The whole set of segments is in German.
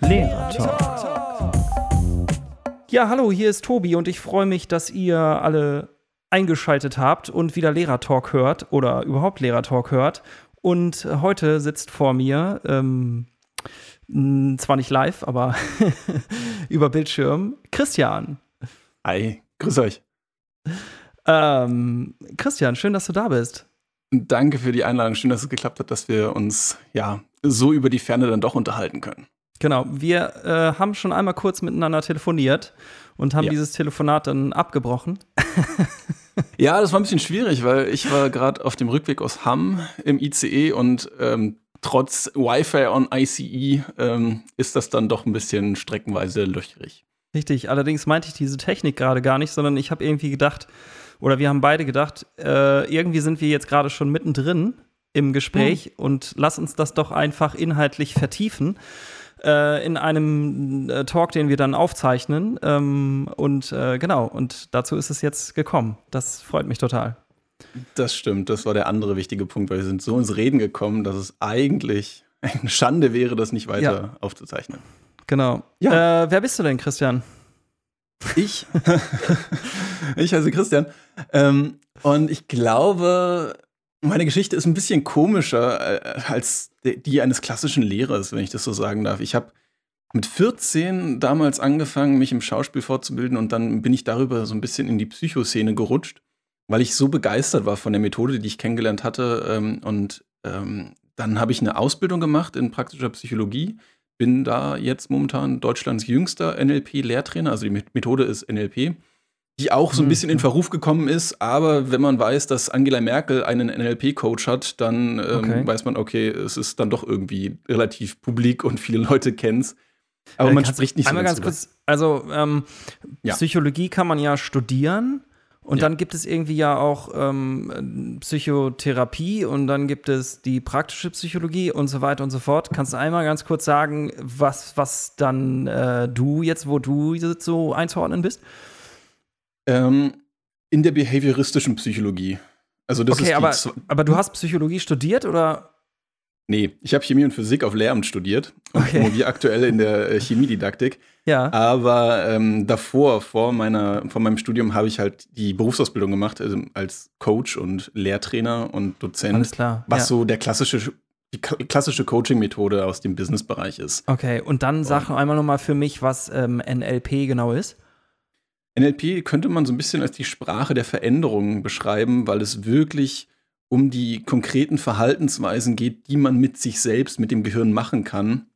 Lehrer Ja, hallo, hier ist Tobi und ich freue mich, dass ihr alle eingeschaltet habt und wieder Lehrertalk hört oder überhaupt Lehrertalk hört. Und heute sitzt vor mir, ähm, zwar nicht live, aber über Bildschirm, Christian. Hi, grüß euch. Ähm, Christian, schön, dass du da bist. Danke für die Einladung. Schön, dass es geklappt hat, dass wir uns ja so über die Ferne dann doch unterhalten können. Genau, wir äh, haben schon einmal kurz miteinander telefoniert und haben ja. dieses Telefonat dann abgebrochen. ja, das war ein bisschen schwierig, weil ich war gerade auf dem Rückweg aus Hamm im ICE und ähm, trotz Wi-Fi on ICE ähm, ist das dann doch ein bisschen streckenweise löchrig. Richtig, allerdings meinte ich diese Technik gerade gar nicht, sondern ich habe irgendwie gedacht, oder wir haben beide gedacht, äh, irgendwie sind wir jetzt gerade schon mittendrin im Gespräch mhm. und lass uns das doch einfach inhaltlich vertiefen äh, in einem äh, Talk, den wir dann aufzeichnen. Ähm, und äh, genau, und dazu ist es jetzt gekommen. Das freut mich total. Das stimmt, das war der andere wichtige Punkt, weil wir sind so ins Reden gekommen, dass es eigentlich eine Schande wäre, das nicht weiter ja. aufzuzeichnen. Genau. Ja. Äh, wer bist du denn, Christian? Ich? ich heiße Christian. Ähm, und ich glaube, meine Geschichte ist ein bisschen komischer äh, als die eines klassischen Lehrers, wenn ich das so sagen darf. Ich habe mit 14 damals angefangen, mich im Schauspiel fortzubilden und dann bin ich darüber so ein bisschen in die Psychoszene gerutscht, weil ich so begeistert war von der Methode, die ich kennengelernt hatte. Ähm, und ähm, dann habe ich eine Ausbildung gemacht in praktischer Psychologie, bin da jetzt momentan Deutschlands jüngster NLP-Lehrtrainer, also die Methode ist NLP die auch so ein bisschen in mhm. Verruf gekommen ist. Aber wenn man weiß, dass Angela Merkel einen NLP-Coach hat, dann ähm, okay. weiß man, okay, es ist dann doch irgendwie relativ publik und viele Leute kennen es. Aber äh, man spricht nicht so Einmal ganz kurz, also ähm, ja. Psychologie kann man ja studieren. Und ja. dann gibt es irgendwie ja auch ähm, Psychotherapie und dann gibt es die praktische Psychologie und so weiter und so fort. Kannst du einmal ganz kurz sagen, was, was dann äh, du jetzt, wo du so einzuordnen bist? Ähm, in der behavioristischen Psychologie. Also das okay, ist aber, aber du hast Psychologie studiert oder? Nee, ich habe Chemie und Physik auf Lehramt studiert und okay. promoviere aktuell in der äh, Chemiedidaktik. Ja. Aber ähm, davor, vor, meiner, vor meinem Studium, habe ich halt die Berufsausbildung gemacht, also als Coach und Lehrtrainer und Dozent. Alles klar. Was ja. so der klassische die klassische Coaching-Methode aus dem Business-Bereich ist. Okay, und dann sag einmal nochmal für mich, was ähm, NLP genau ist. NLP könnte man so ein bisschen als die Sprache der Veränderungen beschreiben, weil es wirklich um die konkreten Verhaltensweisen geht, die man mit sich selbst, mit dem Gehirn machen kann,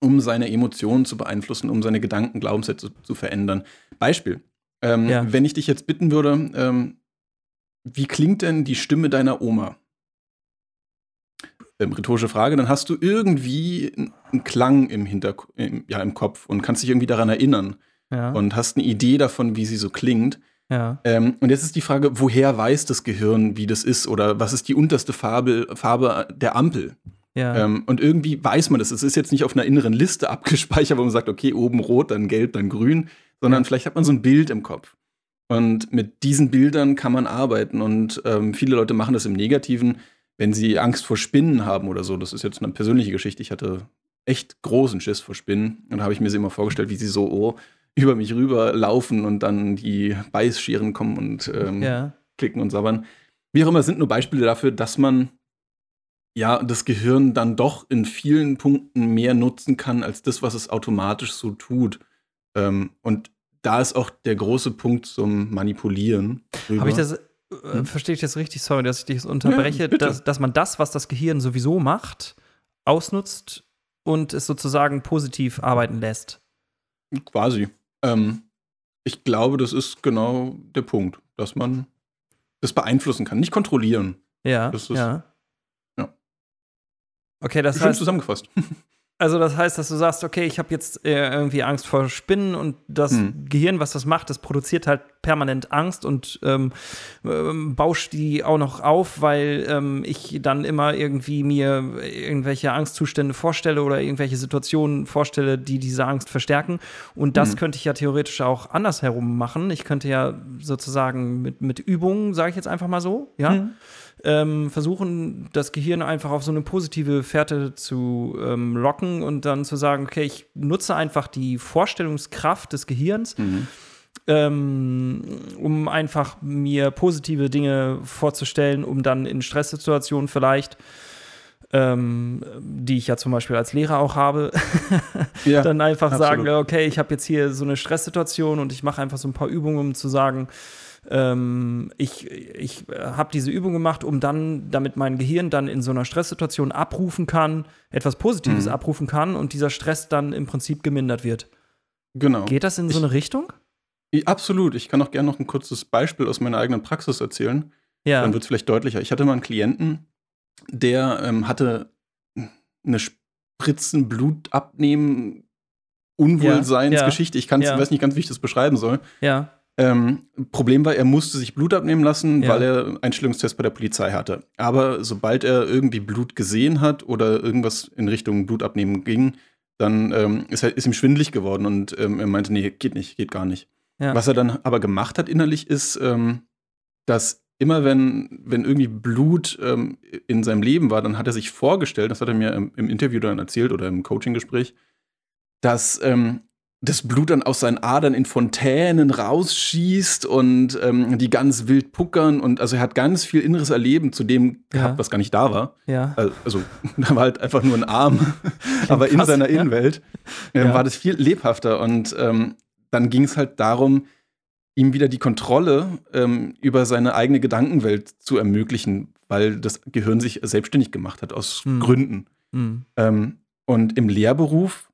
um seine Emotionen zu beeinflussen, um seine Gedanken, Glaubenssätze zu, zu verändern. Beispiel. Ähm, ja. Wenn ich dich jetzt bitten würde, ähm, wie klingt denn die Stimme deiner Oma? Ähm, rhetorische Frage, dann hast du irgendwie einen Klang im, Hinterk im, ja, im Kopf und kannst dich irgendwie daran erinnern ja. und hast eine Idee davon, wie sie so klingt. Ja. Ähm, und jetzt ist die Frage, woher weiß das Gehirn, wie das ist oder was ist die unterste Farbe, Farbe der Ampel? Ja. Ähm, und irgendwie weiß man das. Es ist jetzt nicht auf einer inneren Liste abgespeichert, wo man sagt, okay, oben rot, dann gelb, dann grün, sondern ja. vielleicht hat man so ein Bild im Kopf. Und mit diesen Bildern kann man arbeiten. Und ähm, viele Leute machen das im Negativen, wenn sie Angst vor Spinnen haben oder so. Das ist jetzt eine persönliche Geschichte. Ich hatte echt großen Schiss vor Spinnen. Und da habe ich mir sie immer vorgestellt, wie sie so, oh, über mich rüber laufen und dann die Beißscheren kommen und ähm, ja. klicken und sabbern. Wie auch immer, sind nur Beispiele dafür, dass man ja das Gehirn dann doch in vielen Punkten mehr nutzen kann als das, was es automatisch so tut. Ähm, und da ist auch der große Punkt zum Manipulieren. Habe ich das, äh, hm? verstehe ich das richtig? Sorry, dass ich dich unterbreche, ja, dass, dass man das, was das Gehirn sowieso macht, ausnutzt und es sozusagen positiv arbeiten lässt. Quasi. Ähm, ich glaube, das ist genau der Punkt, dass man das beeinflussen kann, nicht kontrollieren. Ja. Das ist, ja. ja. Okay, das Schön heißt. zusammengefasst. Also das heißt, dass du sagst, okay, ich habe jetzt äh, irgendwie Angst vor Spinnen und das hm. Gehirn, was das macht, das produziert halt permanent Angst und ähm, ähm, bauscht die auch noch auf, weil ähm, ich dann immer irgendwie mir irgendwelche Angstzustände vorstelle oder irgendwelche Situationen vorstelle, die diese Angst verstärken. Und das hm. könnte ich ja theoretisch auch andersherum machen. Ich könnte ja sozusagen mit, mit Übungen, sage ich jetzt einfach mal so, ja. Hm ähm, versuchen, das Gehirn einfach auf so eine positive Fährte zu ähm, locken und dann zu sagen, okay, ich nutze einfach die Vorstellungskraft des Gehirns. Mhm. Ähm, um einfach mir positive Dinge vorzustellen, um dann in Stresssituationen vielleicht ähm, die ich ja zum Beispiel als Lehrer auch habe, ja, dann einfach absolut. sagen, okay, ich habe jetzt hier so eine Stresssituation und ich mache einfach so ein paar Übungen, um zu sagen, ähm, ich, ich habe diese Übung gemacht, um dann, damit mein Gehirn dann in so einer Stresssituation abrufen kann, etwas Positives mhm. abrufen kann und dieser Stress dann im Prinzip gemindert wird. Genau. Geht das in so eine Richtung? Ich, absolut. Ich kann auch gerne noch ein kurzes Beispiel aus meiner eigenen Praxis erzählen. Ja. Dann wird es vielleicht deutlicher. Ich hatte mal einen Klienten, der ähm, hatte eine Spritzen, Blut abnehmen, Unwohlseinsgeschichte. Ja, ja, ich kann ja. weiß nicht ganz, wie ich das beschreiben soll. Ja. Ähm, Problem war, er musste sich Blut abnehmen lassen, ja. weil er Einstellungstest bei der Polizei hatte. Aber sobald er irgendwie Blut gesehen hat oder irgendwas in Richtung Blutabnehmen ging, dann ähm, ist, er, ist ihm schwindlig geworden und ähm, er meinte, nee, geht nicht, geht gar nicht. Ja. Was er dann aber gemacht hat innerlich ist, ähm, dass immer wenn, wenn irgendwie Blut ähm, in seinem Leben war, dann hat er sich vorgestellt, das hat er mir im, im Interview dann erzählt oder im Coaching-Gespräch, dass ähm, das Blut dann aus seinen Adern in Fontänen rausschießt und ähm, die ganz wild puckern und also er hat ganz viel inneres Erleben zu dem gehabt, ja. was gar nicht da war. Ja. Also da war halt einfach nur ein Arm, aber in seiner Innenwelt äh, ja. war das viel lebhafter und ähm, dann ging es halt darum, ihm wieder die Kontrolle ähm, über seine eigene Gedankenwelt zu ermöglichen, weil das Gehirn sich selbstständig gemacht hat aus mhm. Gründen. Mhm. Ähm, und im Lehrberuf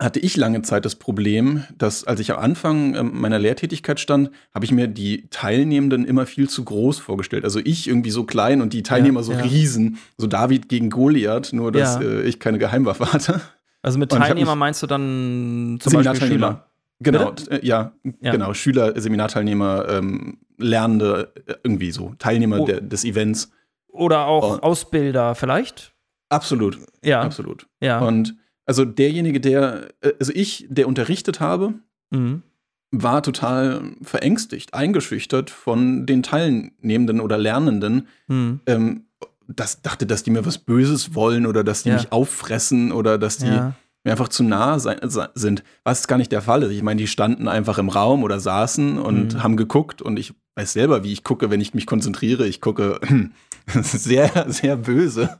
hatte ich lange Zeit das Problem, dass als ich am Anfang ähm, meiner Lehrtätigkeit stand, habe ich mir die Teilnehmenden immer viel zu groß vorgestellt. Also ich irgendwie so klein und die Teilnehmer ja, so ja. riesen, so David gegen Goliath, nur dass ja. äh, ich keine Geheimwaffe hatte. Also mit Teilnehmer meinst du dann zum Beispiel Schüler? Genau, äh, ja, genau. Schüler, Seminarteilnehmer, ähm, Lernende, äh, irgendwie so, Teilnehmer oh. der, des Events. Oder auch oh. Ausbilder vielleicht? Absolut. Ja. Absolut. Ja. Und also derjenige, der, äh, also ich, der unterrichtet habe, mhm. war total verängstigt, eingeschüchtert von den Teilnehmenden oder Lernenden. Mhm. Ähm, das dachte, dass die mir was Böses wollen oder dass die ja. mich auffressen oder dass die ja mir einfach zu nah sein, sind, was gar nicht der Fall ist. Ich meine, die standen einfach im Raum oder saßen und mhm. haben geguckt und ich weiß selber, wie ich gucke, wenn ich mich konzentriere. Ich gucke sehr, sehr böse,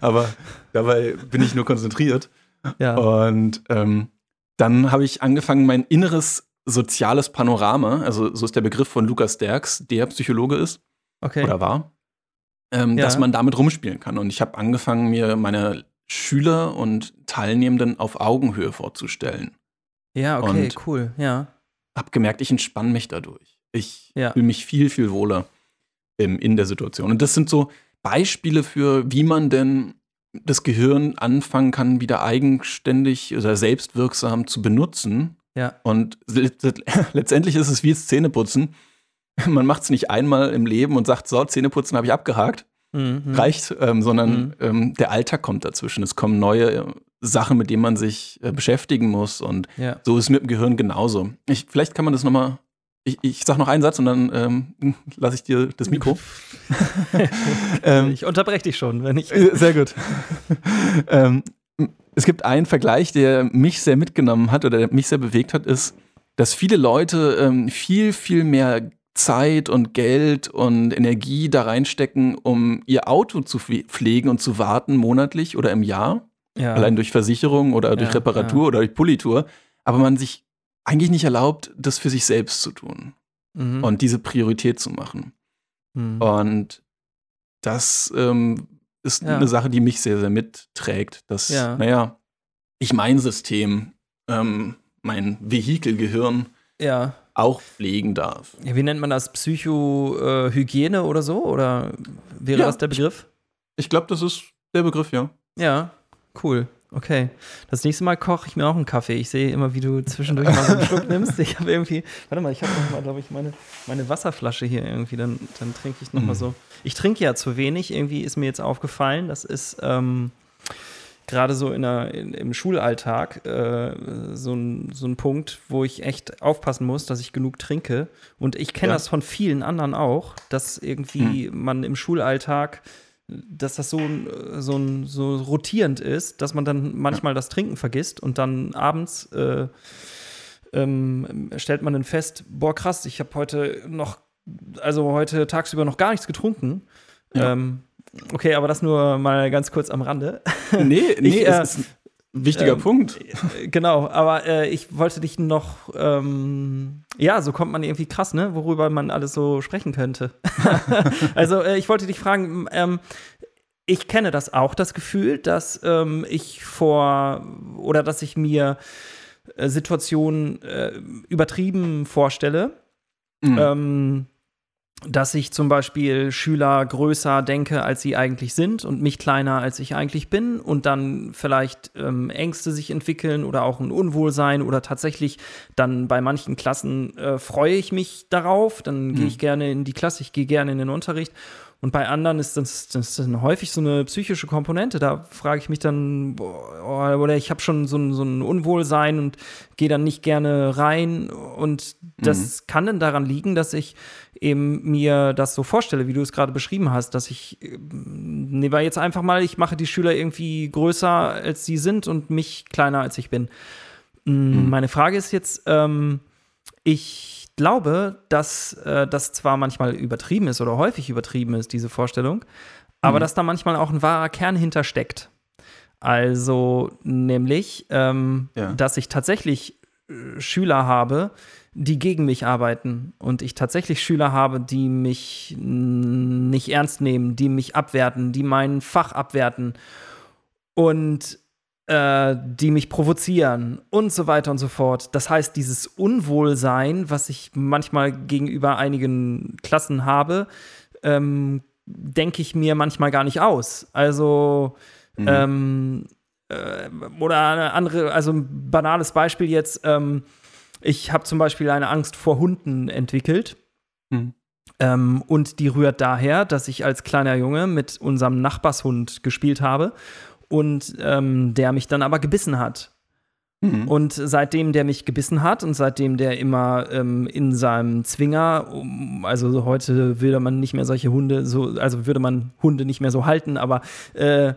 aber dabei bin ich nur konzentriert. Ja. Und ähm, dann habe ich angefangen, mein inneres soziales Panorama, also so ist der Begriff von Lukas Derks, der Psychologe ist okay. oder war, ähm, ja. dass man damit rumspielen kann. Und ich habe angefangen, mir meine Schüler und Teilnehmenden auf Augenhöhe vorzustellen. Ja, okay, und cool, ja. Hab gemerkt, ich entspanne mich dadurch. Ich ja. fühle mich viel, viel wohler ähm, in der Situation. Und das sind so Beispiele für, wie man denn das Gehirn anfangen kann, wieder eigenständig oder selbstwirksam zu benutzen. Ja. Und letztendlich ist es wie Zähneputzen. Man macht es nicht einmal im Leben und sagt, so, Zähneputzen habe ich abgehakt, mhm. reicht, ähm, sondern mhm. ähm, der Alltag kommt dazwischen. Es kommen neue äh, Sachen, mit denen man sich äh, beschäftigen muss. Und ja. so ist es mit dem Gehirn genauso. Ich, vielleicht kann man das nochmal. Ich, ich sag noch einen Satz und dann ähm, lasse ich dir das Mikro. ähm, ich unterbreche dich schon, wenn ich. Äh, sehr gut. ähm, es gibt einen Vergleich, der mich sehr mitgenommen hat oder der mich sehr bewegt hat, ist, dass viele Leute ähm, viel, viel mehr Zeit und Geld und Energie da reinstecken, um ihr Auto zu pflegen und zu warten monatlich oder im Jahr. Ja. Allein durch Versicherung oder durch ja, Reparatur ja. oder durch Politur. Aber man sich eigentlich nicht erlaubt, das für sich selbst zu tun mhm. und diese Priorität zu machen. Mhm. Und das ähm, ist eine Sache, die mich sehr, sehr mitträgt, dass, naja, ich mein System, ähm, mein Vehikelgehirn, ja auch pflegen darf. Ja, wie nennt man das? Psychohygiene oder so? Oder wäre ja, das der Begriff? Ich, ich glaube, das ist der Begriff, ja. Ja, cool. Okay. Das nächste Mal koche ich mir auch einen Kaffee. Ich sehe immer, wie du zwischendurch mal so einen Schluck nimmst. Ich habe irgendwie, warte mal, ich habe noch mal, glaube ich, meine, meine Wasserflasche hier irgendwie. Dann, dann trinke ich noch mhm. mal so. Ich trinke ja zu wenig. Irgendwie ist mir jetzt aufgefallen. Das ist, ähm, gerade so in der, in, im Schulalltag äh, so, ein, so ein Punkt, wo ich echt aufpassen muss, dass ich genug trinke. Und ich kenne ja. das von vielen anderen auch, dass irgendwie hm. man im Schulalltag dass das so, so, so rotierend ist, dass man dann manchmal das Trinken vergisst und dann abends äh, ähm, stellt man dann fest, boah krass, ich habe heute noch, also heute tagsüber noch gar nichts getrunken. Ja. Ähm, okay, aber das nur mal ganz kurz am Rande. Nee, nee, ich, äh, ist ein wichtiger ähm, Punkt. Äh, genau, aber äh, ich wollte dich noch, ähm, ja, so kommt man irgendwie krass, ne, worüber man alles so sprechen könnte. also äh, ich wollte dich fragen, ähm, ich kenne das auch, das Gefühl, dass ähm, ich vor oder dass ich mir äh, Situationen äh, übertrieben vorstelle. Mhm. Dass ich zum Beispiel Schüler größer denke, als sie eigentlich sind und mich kleiner, als ich eigentlich bin und dann vielleicht ähm, Ängste sich entwickeln oder auch ein Unwohlsein oder tatsächlich dann bei manchen Klassen äh, freue ich mich darauf, dann mhm. gehe ich gerne in die Klasse, ich gehe gerne in den Unterricht und bei anderen ist das, das dann häufig so eine psychische Komponente. Da frage ich mich dann, boah, oder ich habe schon so ein, so ein Unwohlsein und gehe dann nicht gerne rein. Und das mhm. kann dann daran liegen, dass ich eben mir das so vorstelle, wie du es gerade beschrieben hast, dass ich, nehmen wir jetzt einfach mal, ich mache die Schüler irgendwie größer, als sie sind und mich kleiner, als ich bin. Mm, mhm. Meine Frage ist jetzt, ähm, ich glaube, dass äh, das zwar manchmal übertrieben ist oder häufig übertrieben ist, diese Vorstellung, aber mhm. dass da manchmal auch ein wahrer Kern hintersteckt. Also nämlich, ähm, ja. dass ich tatsächlich äh, Schüler habe, die gegen mich arbeiten und ich tatsächlich Schüler habe, die mich nicht ernst nehmen, die mich abwerten, die mein Fach abwerten. Und äh, die mich provozieren und so weiter und so fort. Das heißt, dieses Unwohlsein, was ich manchmal gegenüber einigen Klassen habe, ähm, denke ich mir manchmal gar nicht aus. Also, mhm. ähm, äh, oder eine andere, also ein banales Beispiel jetzt, ähm, ich habe zum Beispiel eine Angst vor Hunden entwickelt. Mhm. Ähm, und die rührt daher, dass ich als kleiner Junge mit unserem Nachbarshund gespielt habe und ähm, der mich dann aber gebissen hat. Mhm. Und seitdem der mich gebissen hat und seitdem der immer ähm, in seinem Zwinger, also heute würde man nicht mehr solche Hunde so, also würde man Hunde nicht mehr so halten, aber äh, äh,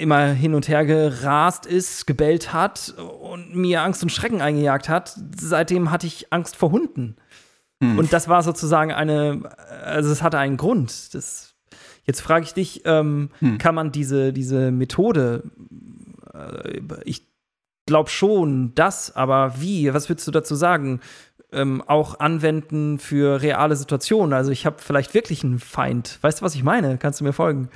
immer hin und her gerast ist, gebellt hat und mir Angst und Schrecken eingejagt hat, seitdem hatte ich Angst vor Hunden. Mhm. Und das war sozusagen eine, also es hatte einen Grund. Das Jetzt frage ich dich, ähm, hm. kann man diese, diese Methode, äh, ich glaube schon das, aber wie, was würdest du dazu sagen, ähm, auch anwenden für reale Situationen? Also ich habe vielleicht wirklich einen Feind. Weißt du, was ich meine? Kannst du mir folgen?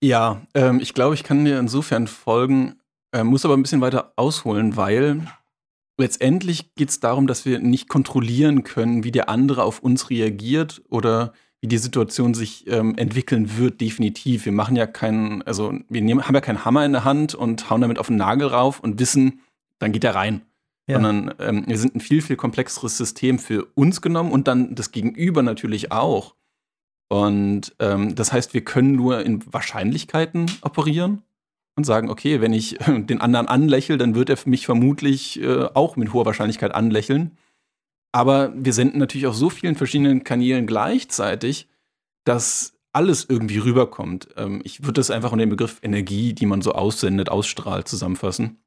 Ja, ähm, ich glaube, ich kann dir insofern folgen, äh, muss aber ein bisschen weiter ausholen, weil letztendlich geht es darum, dass wir nicht kontrollieren können, wie der andere auf uns reagiert oder wie die Situation sich ähm, entwickeln wird, definitiv. Wir machen ja keinen, also wir nehmen, haben ja keinen Hammer in der Hand und hauen damit auf den Nagel rauf und wissen, dann geht er rein. Ja. Sondern ähm, wir sind ein viel, viel komplexeres System für uns genommen und dann das Gegenüber natürlich auch. Und ähm, das heißt, wir können nur in Wahrscheinlichkeiten operieren und sagen, okay, wenn ich äh, den anderen anlächle, dann wird er mich vermutlich äh, auch mit hoher Wahrscheinlichkeit anlächeln. Aber wir senden natürlich auf so vielen verschiedenen Kanälen gleichzeitig, dass alles irgendwie rüberkommt. Ähm, ich würde das einfach unter dem Begriff Energie, die man so aussendet, ausstrahlt, zusammenfassen.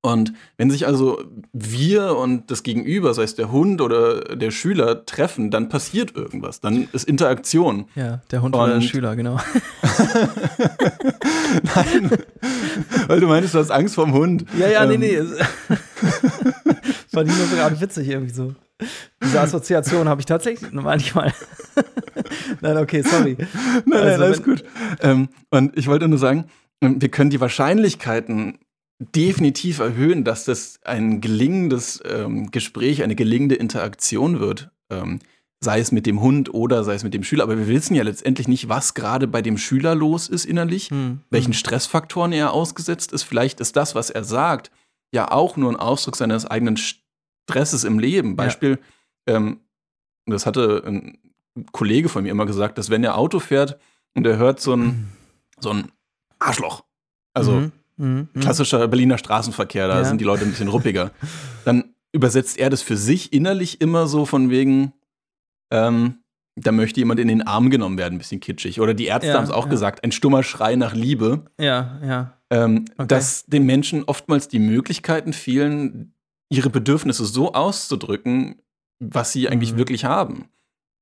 Und wenn sich also wir und das Gegenüber, sei es der Hund oder der Schüler, treffen, dann passiert irgendwas. Dann ist Interaktion. Ja, der Hund und oder der Schüler, genau. Nein, weil du meinst, du hast Angst vorm Hund. Ja, ja, ähm. nee, nee. Fand ich nur gerade witzig irgendwie so. Diese Assoziation habe ich tatsächlich manchmal. nein, okay, sorry. Nein, nein, also, alles gut. Ähm, und ich wollte nur sagen, ähm, wir können die Wahrscheinlichkeiten definitiv erhöhen, dass das ein gelingendes ähm, Gespräch, eine gelingende Interaktion wird. Ähm, sei es mit dem Hund oder sei es mit dem Schüler. Aber wir wissen ja letztendlich nicht, was gerade bei dem Schüler los ist innerlich, hm. welchen hm. Stressfaktoren er ausgesetzt ist. Vielleicht ist das, was er sagt, ja auch nur ein Ausdruck seines eigenen Stresses im Leben. Beispiel, ja. ähm, das hatte ein Kollege von mir immer gesagt, dass wenn er Auto fährt und er hört so ein, so ein Arschloch, Also mhm. Mhm. klassischer Berliner Straßenverkehr, da ja. sind die Leute ein bisschen ruppiger. Dann übersetzt er das für sich innerlich immer so von wegen, ähm, da möchte jemand in den Arm genommen werden, ein bisschen kitschig. Oder die Ärzte ja, haben es auch ja. gesagt, ein stummer Schrei nach Liebe. Ja, ja. Ähm, okay. Dass den Menschen oftmals die Möglichkeiten fehlen, ihre Bedürfnisse so auszudrücken, was sie eigentlich mhm. wirklich haben.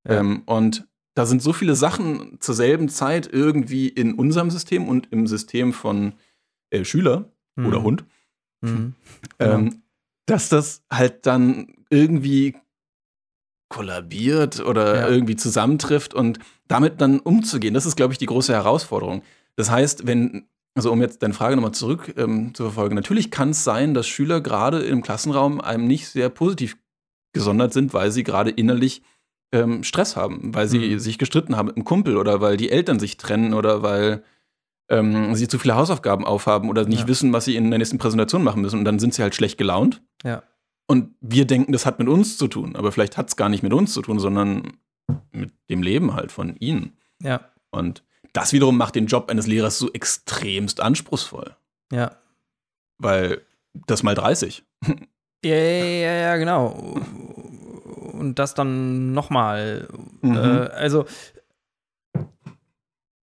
Ja. Ähm, und da sind so viele Sachen zur selben Zeit irgendwie in unserem System und im System von äh, Schüler mhm. oder Hund, mhm. ähm, genau. dass das halt dann irgendwie kollabiert oder ja. irgendwie zusammentrifft und damit dann umzugehen, das ist, glaube ich, die große Herausforderung. Das heißt, wenn, also um jetzt deine Frage nochmal zurück ähm, zu verfolgen, natürlich kann es sein, dass Schüler gerade im Klassenraum einem nicht sehr positiv gesondert sind, weil sie gerade innerlich ähm, Stress haben, weil sie mhm. sich gestritten haben mit einem Kumpel oder weil die Eltern sich trennen oder weil ähm, sie zu viele Hausaufgaben aufhaben oder nicht ja. wissen, was sie in der nächsten Präsentation machen müssen. Und dann sind sie halt schlecht gelaunt. Ja. Und wir denken, das hat mit uns zu tun. Aber vielleicht hat es gar nicht mit uns zu tun, sondern mit dem Leben halt von ihnen. Ja. Und das wiederum macht den Job eines Lehrers so extremst anspruchsvoll. Ja. Weil das mal 30. Ja, ja, ja, genau. Und das dann nochmal. Mhm. Äh, also,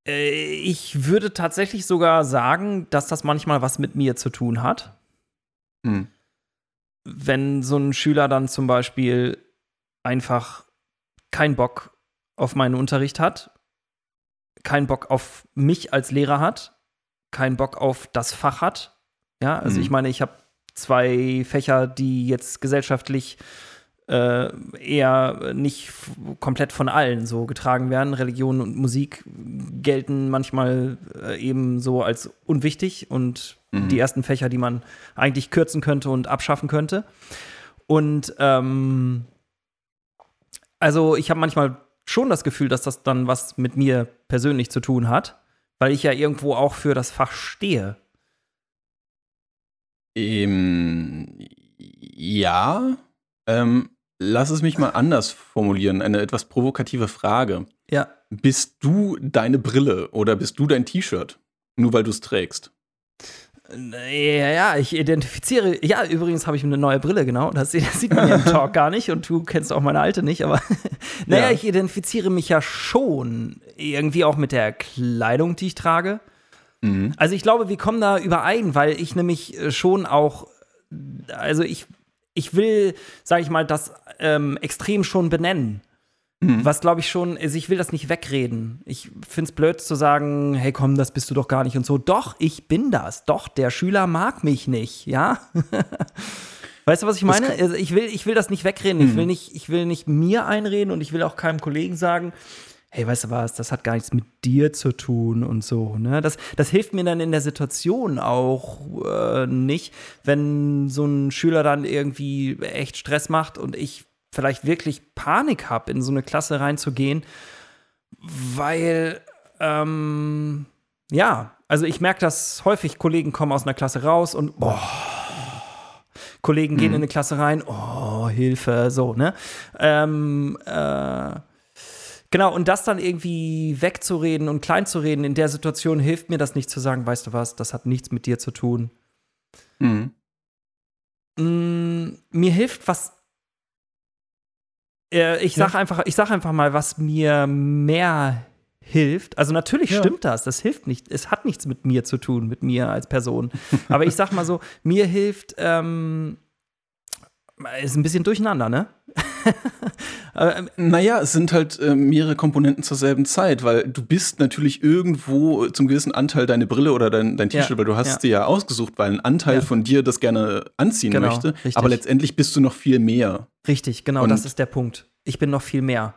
äh, ich würde tatsächlich sogar sagen, dass das manchmal was mit mir zu tun hat. Mhm wenn so ein Schüler dann zum Beispiel einfach keinen Bock auf meinen Unterricht hat, keinen Bock auf mich als Lehrer hat, keinen Bock auf das Fach hat. Ja, also mhm. ich meine, ich habe zwei Fächer, die jetzt gesellschaftlich äh, eher nicht komplett von allen so getragen werden. Religion und Musik gelten manchmal äh, eben so als unwichtig und mhm. die ersten Fächer, die man eigentlich kürzen könnte und abschaffen könnte. Und ähm, also ich habe manchmal schon das Gefühl, dass das dann was mit mir persönlich zu tun hat, weil ich ja irgendwo auch für das Fach stehe. Ähm, ja. Ähm, lass es mich mal anders formulieren. Eine etwas provokative Frage. Ja. Bist du deine Brille oder bist du dein T-Shirt? Nur weil du es trägst. Ja, ja, ich identifiziere. Ja, übrigens habe ich eine neue Brille, genau. Das, das sieht man im Talk gar nicht und du kennst auch meine alte nicht, aber naja, ja. ich identifiziere mich ja schon irgendwie auch mit der Kleidung, die ich trage. Mhm. Also ich glaube, wir kommen da überein, weil ich nämlich äh, schon auch, also ich, ich will, sage ich mal, das ähm, extrem schon benennen. Mhm. Was glaube ich schon, also ich will das nicht wegreden. Ich finde es blöd zu sagen, hey komm, das bist du doch gar nicht und so. Doch, ich bin das. Doch, der Schüler mag mich nicht, ja. weißt du, was ich meine? Also ich, will, ich will das nicht wegreden. Mhm. Ich, will nicht, ich will nicht mir einreden und ich will auch keinem Kollegen sagen, hey, weißt du was, das hat gar nichts mit dir zu tun und so. Ne? Das, das hilft mir dann in der Situation auch äh, nicht, wenn so ein Schüler dann irgendwie echt Stress macht und ich vielleicht wirklich Panik habe, in so eine Klasse reinzugehen, weil, ähm, ja, also ich merke das häufig, Kollegen kommen aus einer Klasse raus und, boah, Kollegen gehen mhm. in eine Klasse rein, oh, Hilfe, so, ne? Ähm, äh, genau, und das dann irgendwie wegzureden und kleinzureden in der Situation hilft mir das nicht zu sagen, weißt du was, das hat nichts mit dir zu tun. Mhm. Mm, mir hilft was äh, ich sag ja. einfach, ich sag einfach mal, was mir mehr hilft. Also natürlich ja. stimmt das, das hilft nicht. Es hat nichts mit mir zu tun, mit mir als Person. Aber ich sag mal so, mir hilft, ähm, ist ein bisschen durcheinander, ne? Ähm, naja, es sind halt äh, mehrere Komponenten zur selben Zeit, weil du bist natürlich irgendwo zum gewissen Anteil deine Brille oder dein, dein T-Shirt, ja, weil du hast ja. dir ja ausgesucht, weil ein Anteil ja. von dir das gerne anziehen genau, möchte. Richtig. Aber letztendlich bist du noch viel mehr. Richtig, genau, Und das ist der Punkt. Ich bin noch viel mehr.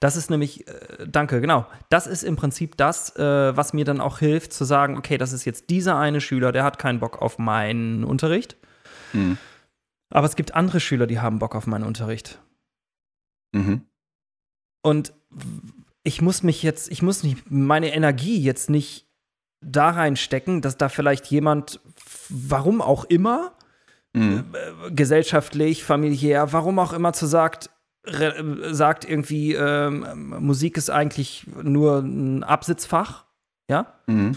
Das ist nämlich, äh, danke, genau. Das ist im Prinzip das, äh, was mir dann auch hilft, zu sagen, okay, das ist jetzt dieser eine Schüler, der hat keinen Bock auf meinen Unterricht. Hm. Aber es gibt andere Schüler, die haben Bock auf meinen Unterricht. Mhm. Und ich muss mich jetzt, ich muss nicht, meine Energie jetzt nicht da reinstecken, dass da vielleicht jemand, warum auch immer, mhm. äh, gesellschaftlich, familiär, warum auch immer zu sagt, sagt irgendwie, ähm, Musik ist eigentlich nur ein Absitzfach, ja? Mhm.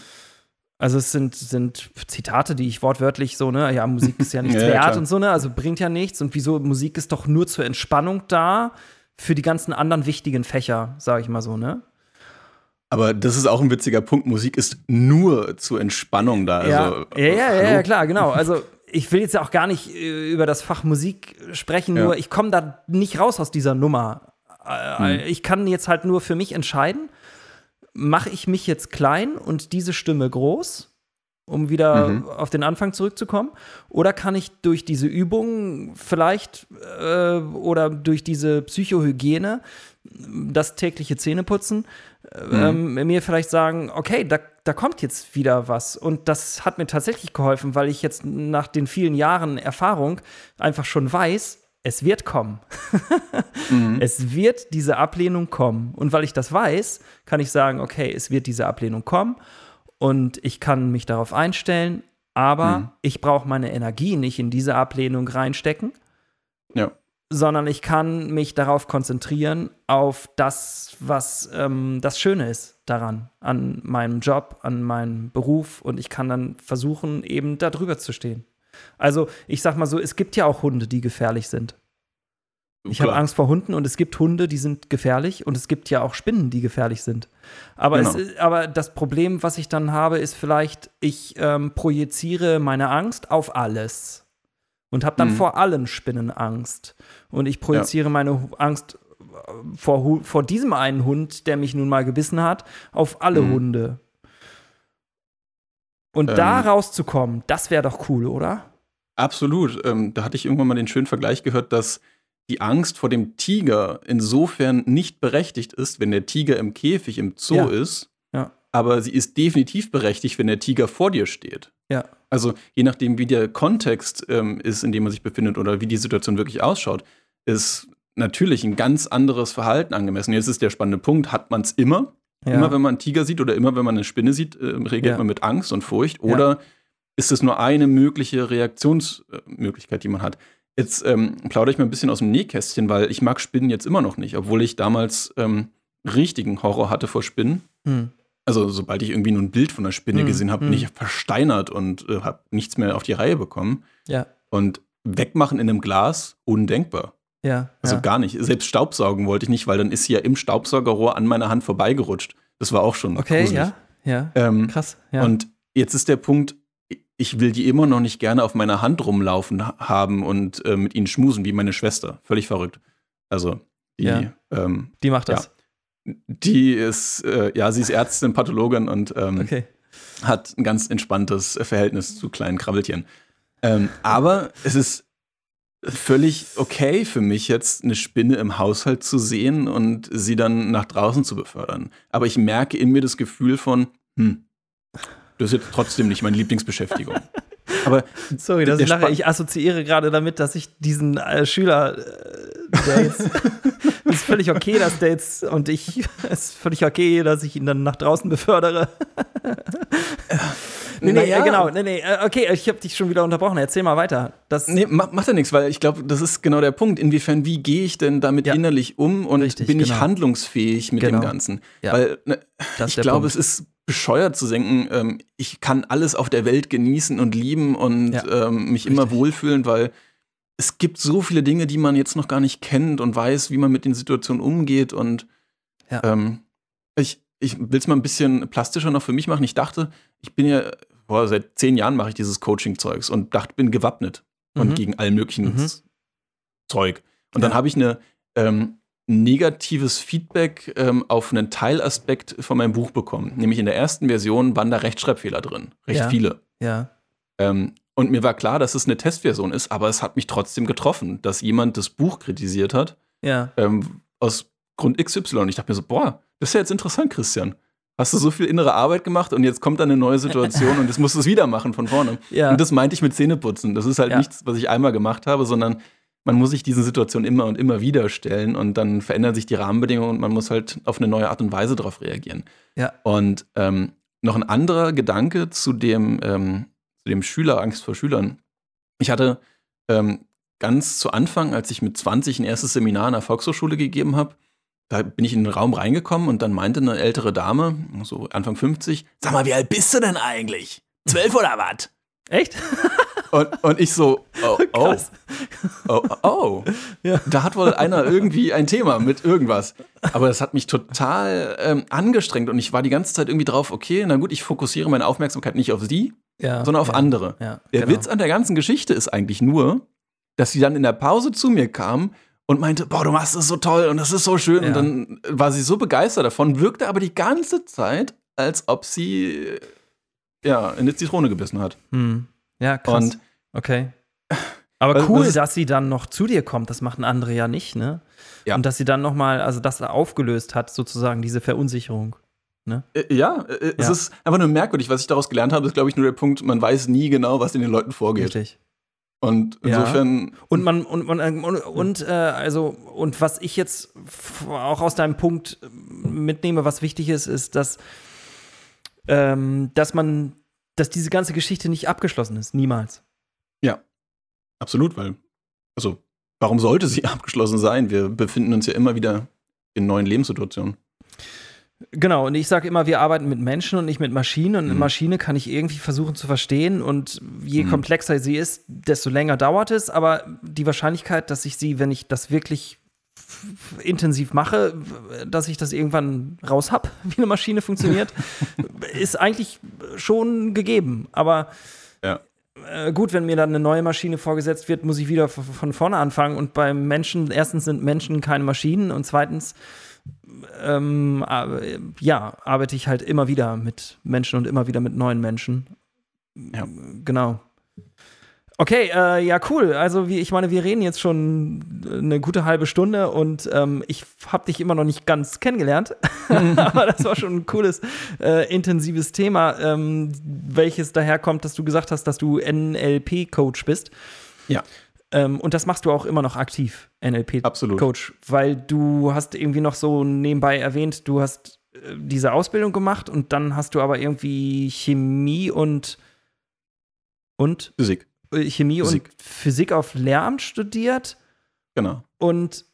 Also es sind, sind Zitate, die ich wortwörtlich so, ne, ja, Musik ist ja nichts ja, wert klar. und so, ne, also bringt ja nichts. Und wieso, Musik ist doch nur zur Entspannung da für die ganzen anderen wichtigen Fächer, sage ich mal so, ne? Aber das ist auch ein witziger Punkt. Musik ist nur zur Entspannung da. Ja, also, ja, ja, ja, ja, klar, genau. Also ich will jetzt ja auch gar nicht äh, über das Fach Musik sprechen, ja. nur ich komme da nicht raus aus dieser Nummer. Äh, hm. Ich kann jetzt halt nur für mich entscheiden, mache ich mich jetzt klein und diese Stimme groß, um wieder mhm. auf den Anfang zurückzukommen? Oder kann ich durch diese Übung vielleicht äh, oder durch diese Psychohygiene, das tägliche Zähneputzen, mhm. ähm, mir vielleicht sagen, okay, da, da kommt jetzt wieder was. Und das hat mir tatsächlich geholfen, weil ich jetzt nach den vielen Jahren Erfahrung einfach schon weiß, es wird kommen. mhm. Es wird diese Ablehnung kommen. Und weil ich das weiß, kann ich sagen, okay, es wird diese Ablehnung kommen und ich kann mich darauf einstellen, aber mhm. ich brauche meine Energie nicht in diese Ablehnung reinstecken. Ja. Sondern ich kann mich darauf konzentrieren, auf das, was ähm, das Schöne ist daran, an meinem Job, an meinem Beruf. Und ich kann dann versuchen, eben da drüber zu stehen. Also ich sag mal so, es gibt ja auch Hunde, die gefährlich sind. Ich habe Angst vor Hunden und es gibt Hunde, die sind gefährlich und es gibt ja auch Spinnen, die gefährlich sind. Aber, genau. es, aber das Problem, was ich dann habe, ist vielleicht, ich ähm, projiziere meine Angst auf alles und habe dann mhm. vor allen Spinnen Angst. Und ich projiziere ja. meine Angst äh, vor, vor diesem einen Hund, der mich nun mal gebissen hat, auf alle mhm. Hunde. Und ähm. da rauszukommen, das wäre doch cool, oder? Absolut. Ähm, da hatte ich irgendwann mal den schönen Vergleich gehört, dass die Angst vor dem Tiger insofern nicht berechtigt ist, wenn der Tiger im Käfig im Zoo ja. ist. Ja. Aber sie ist definitiv berechtigt, wenn der Tiger vor dir steht. Ja. Also je nachdem, wie der Kontext ähm, ist, in dem man sich befindet oder wie die Situation wirklich ausschaut, ist natürlich ein ganz anderes Verhalten angemessen. Jetzt ist der spannende Punkt, hat man es immer? Ja. Immer wenn man einen Tiger sieht oder immer wenn man eine Spinne sieht, äh, reagiert ja. man mit Angst und Furcht? Oder ist es nur eine mögliche Reaktionsmöglichkeit, die man hat? Jetzt ähm, plaudere ich mal ein bisschen aus dem Nähkästchen, weil ich mag Spinnen jetzt immer noch nicht, obwohl ich damals ähm, richtigen Horror hatte vor Spinnen. Hm. Also sobald ich irgendwie nur ein Bild von einer Spinne hm. gesehen habe, bin hm. ich versteinert und äh, habe nichts mehr auf die Reihe bekommen. Ja. Und wegmachen in einem Glas, undenkbar. Ja. Also ja. gar nicht. Selbst Staubsaugen wollte ich nicht, weil dann ist sie ja im Staubsaugerrohr an meiner Hand vorbeigerutscht. Das war auch schon Okay, gruselig. ja, ja. Ähm, Krass, ja. Und jetzt ist der Punkt, ich will die immer noch nicht gerne auf meiner Hand rumlaufen haben und äh, mit ihnen schmusen, wie meine Schwester. Völlig verrückt. Also, die, ja. ähm, die macht das. Ja. Die ist, äh, ja, sie ist Ärztin, Pathologin und ähm, okay. hat ein ganz entspanntes Verhältnis zu kleinen Krabbeltieren. Ähm, aber es ist völlig okay für mich jetzt eine Spinne im Haushalt zu sehen und sie dann nach draußen zu befördern. Aber ich merke in mir das Gefühl von, hm, das ist jetzt trotzdem nicht meine Lieblingsbeschäftigung. Aber Sorry, dass ich lache. Ich assoziiere gerade damit, dass ich diesen äh, Schüler, äh, der jetzt, ist völlig okay, dass der jetzt, und ich, es ist völlig okay, dass ich ihn dann nach draußen befördere. nee, nee, ja. genau, nee, nee, äh, okay, ich habe dich schon wieder unterbrochen. Erzähl mal weiter. Das nee, macht ja nichts, weil ich glaube, das ist genau der Punkt. Inwiefern, wie gehe ich denn damit ja. innerlich um und Richtig, bin ich genau. handlungsfähig mit genau. dem Ganzen? Ja. Weil ne, ich glaube, es ist bescheuert zu denken, ähm, ich kann alles auf der Welt genießen und lieben und ja, ähm, mich richtig. immer wohlfühlen, weil es gibt so viele Dinge, die man jetzt noch gar nicht kennt und weiß, wie man mit den Situationen umgeht. Und ähm, ich, ich will es mal ein bisschen plastischer noch für mich machen. Ich dachte, ich bin ja, boah, seit zehn Jahren mache ich dieses Coaching-Zeugs und dachte, bin gewappnet mhm. und gegen all möglichen mhm. Zeug. Und ja. dann habe ich eine ähm, negatives Feedback ähm, auf einen Teilaspekt von meinem Buch bekommen. Nämlich in der ersten Version waren da Rechtschreibfehler drin. Recht ja. viele. Ja. Ähm, und mir war klar, dass es eine Testversion ist, aber es hat mich trotzdem getroffen, dass jemand das Buch kritisiert hat. Ja. Ähm, aus Grund XY. Und ich dachte mir so, boah, das ist ja jetzt interessant, Christian. Hast du so viel innere Arbeit gemacht und jetzt kommt da eine neue Situation und jetzt musst du es wieder machen von vorne. Ja. Und das meinte ich mit Zähneputzen. Das ist halt ja. nichts, was ich einmal gemacht habe, sondern man muss sich diesen Situationen immer und immer wieder stellen und dann verändern sich die Rahmenbedingungen und man muss halt auf eine neue Art und Weise darauf reagieren. Ja. Und ähm, noch ein anderer Gedanke zu dem, ähm, zu dem Schüler, Angst vor Schülern. Ich hatte ähm, ganz zu Anfang, als ich mit 20 ein erstes Seminar an der Volkshochschule gegeben habe, da bin ich in den Raum reingekommen und dann meinte eine ältere Dame, so Anfang 50, sag mal, wie alt bist du denn eigentlich? Zwölf oder was? Echt? Und, und ich so, oh, oh, oh, oh. Ja. Da hat wohl einer irgendwie ein Thema mit irgendwas. Aber das hat mich total ähm, angestrengt und ich war die ganze Zeit irgendwie drauf, okay, na gut, ich fokussiere meine Aufmerksamkeit nicht auf sie, ja, sondern auf ja, andere. Der genau. Witz an der ganzen Geschichte ist eigentlich nur, dass sie dann in der Pause zu mir kam und meinte, boah, du machst es so toll und das ist so schön. Und dann war sie so begeistert davon, wirkte aber die ganze Zeit, als ob sie ja in die Zitrone gebissen hat. Hm. Ja, krass. Und okay. Aber cool, dass sie dann noch zu dir kommt. Das machen andere ja nicht, ne? Ja. Und dass sie dann noch mal, also das aufgelöst hat, sozusagen diese Verunsicherung. Ne? Äh, ja, äh, es ja. ist einfach nur merkwürdig. Was ich daraus gelernt habe, ist, glaube ich, nur der Punkt, man weiß nie genau, was in den Leuten vorgeht. Richtig. Und insofern. Ja. Und man, und, und, und, und äh, also, und was ich jetzt auch aus deinem Punkt mitnehme, was wichtig ist, ist, dass, ähm, dass man, dass diese ganze Geschichte nicht abgeschlossen ist. Niemals. Ja. Absolut, weil, also, warum sollte sie abgeschlossen sein? Wir befinden uns ja immer wieder in neuen Lebenssituationen. Genau, und ich sage immer, wir arbeiten mit Menschen und nicht mit Maschinen. Und mhm. eine Maschine kann ich irgendwie versuchen zu verstehen. Und je mhm. komplexer sie ist, desto länger dauert es. Aber die Wahrscheinlichkeit, dass ich sie, wenn ich das wirklich intensiv mache, dass ich das irgendwann raus habe, wie eine Maschine funktioniert, ist eigentlich schon gegeben. Aber ja. äh, gut, wenn mir dann eine neue Maschine vorgesetzt wird, muss ich wieder von vorne anfangen. Und beim Menschen, erstens sind Menschen keine Maschinen und zweitens ähm, ja, arbeite ich halt immer wieder mit Menschen und immer wieder mit neuen Menschen. Ja. Genau. Okay, äh, ja, cool. Also, wie, ich meine, wir reden jetzt schon eine gute halbe Stunde und ähm, ich habe dich immer noch nicht ganz kennengelernt. Aber das war schon ein cooles, äh, intensives Thema, ähm, welches daherkommt, dass du gesagt hast, dass du NLP-Coach bist. Ja. Ähm, und das machst du auch immer noch aktiv, NLP-Coach, weil du hast irgendwie noch so nebenbei erwähnt, du hast äh, diese Ausbildung gemacht und dann hast du aber irgendwie Chemie und und Physik. Äh, Chemie Physik. und Physik auf Lehramt studiert. Genau. Und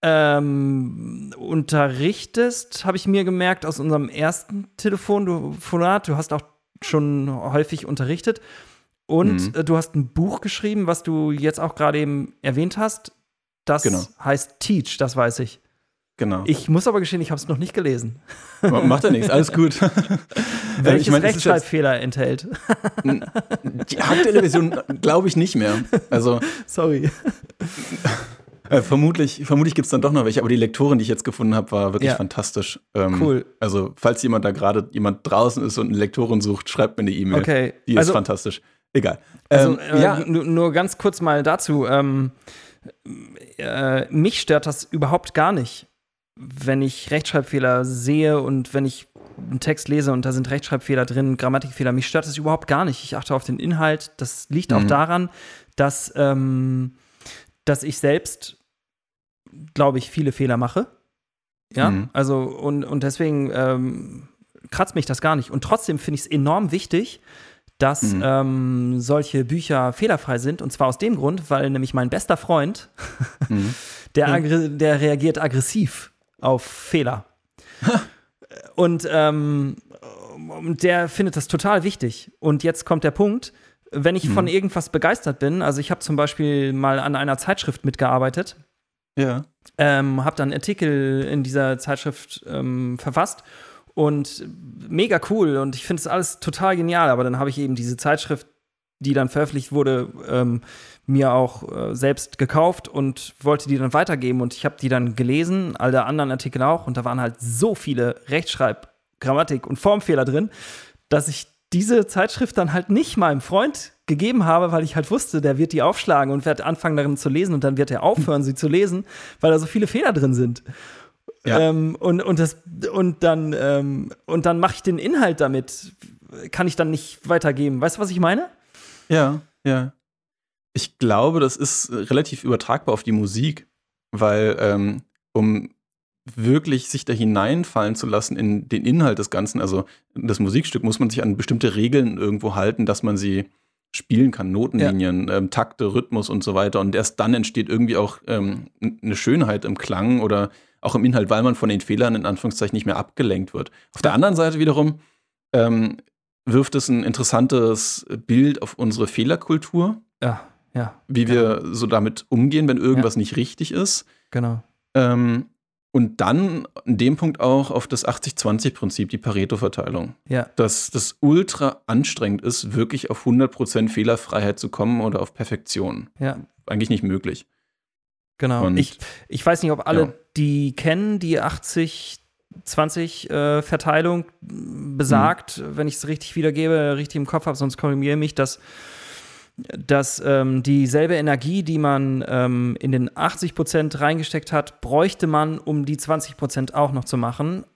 ähm, unterrichtest, habe ich mir gemerkt aus unserem ersten Telefonat. Du hast auch schon häufig unterrichtet. Und mhm. äh, du hast ein Buch geschrieben, was du jetzt auch gerade eben erwähnt hast. Das genau. heißt Teach, das weiß ich. Genau. Ich muss aber gestehen, ich habe es noch nicht gelesen. Macht ja nichts, alles gut. Welches ich mein, Rechtschreibfehler enthält? Die aktuelle Version glaube ich nicht mehr. Also sorry. Äh, vermutlich vermutlich gibt es dann doch noch welche, aber die Lektorin, die ich jetzt gefunden habe, war wirklich ja. fantastisch. Ähm, cool. Also, falls jemand da gerade jemand draußen ist und eine Lektorin sucht, schreibt mir eine E-Mail. Okay. Die ist also, fantastisch. Egal. Also, ähm, äh, ja. nur ganz kurz mal dazu. Ähm, äh, mich stört das überhaupt gar nicht, wenn ich Rechtschreibfehler sehe und wenn ich einen Text lese und da sind Rechtschreibfehler drin, Grammatikfehler. Mich stört das überhaupt gar nicht. Ich achte auf den Inhalt. Das liegt mhm. auch daran, dass, ähm, dass ich selbst, glaube ich, viele Fehler mache. Ja, mhm. also und, und deswegen ähm, kratzt mich das gar nicht. Und trotzdem finde ich es enorm wichtig, dass mhm. ähm, solche Bücher fehlerfrei sind. Und zwar aus dem Grund, weil nämlich mein bester Freund, mhm. der, der reagiert aggressiv auf Fehler. und ähm, der findet das total wichtig. Und jetzt kommt der Punkt, wenn ich mhm. von irgendwas begeistert bin, also ich habe zum Beispiel mal an einer Zeitschrift mitgearbeitet. Ja. Ähm, habe dann Artikel in dieser Zeitschrift ähm, verfasst und mega cool und ich finde es alles total genial. Aber dann habe ich eben diese Zeitschrift, die dann veröffentlicht wurde, ähm, mir auch äh, selbst gekauft und wollte die dann weitergeben. Und ich habe die dann gelesen, alle anderen Artikel auch. Und da waren halt so viele Rechtschreib-, Grammatik- und Formfehler drin, dass ich diese Zeitschrift dann halt nicht meinem Freund gegeben habe, weil ich halt wusste, der wird die aufschlagen und wird anfangen darin zu lesen und dann wird er aufhören, sie zu lesen, weil da so viele Fehler drin sind. Ja. Ähm, und, und, das, und dann, ähm, und dann mache ich den Inhalt damit. Kann ich dann nicht weitergeben. Weißt du, was ich meine? Ja, ja. Ich glaube, das ist relativ übertragbar auf die Musik, weil ähm, um wirklich sich da hineinfallen zu lassen in den Inhalt des Ganzen, also das Musikstück, muss man sich an bestimmte Regeln irgendwo halten, dass man sie spielen kann, Notenlinien, ja. ähm, Takte, Rhythmus und so weiter. Und erst dann entsteht irgendwie auch ähm, eine Schönheit im Klang oder auch im Inhalt, weil man von den Fehlern in Anführungszeichen nicht mehr abgelenkt wird. Auf der anderen Seite wiederum ähm, wirft es ein interessantes Bild auf unsere Fehlerkultur. Ja, ja. Wie genau. wir so damit umgehen, wenn irgendwas ja. nicht richtig ist. Genau. Ähm, und dann in dem Punkt auch auf das 80-20-Prinzip, die Pareto-Verteilung. Ja. Dass das ultra anstrengend ist, wirklich auf 100% Fehlerfreiheit zu kommen oder auf Perfektion. Ja. Eigentlich nicht möglich. Genau. Und, ich, ich weiß nicht, ob alle ja. die kennen, die 80-20-Verteilung äh, besagt, hm. wenn ich es richtig wiedergebe, richtig im Kopf habe, sonst korrigiere mich, dass dass ähm, dieselbe Energie, die man ähm, in den 80 Prozent reingesteckt hat, bräuchte man, um die 20 Prozent auch noch zu machen.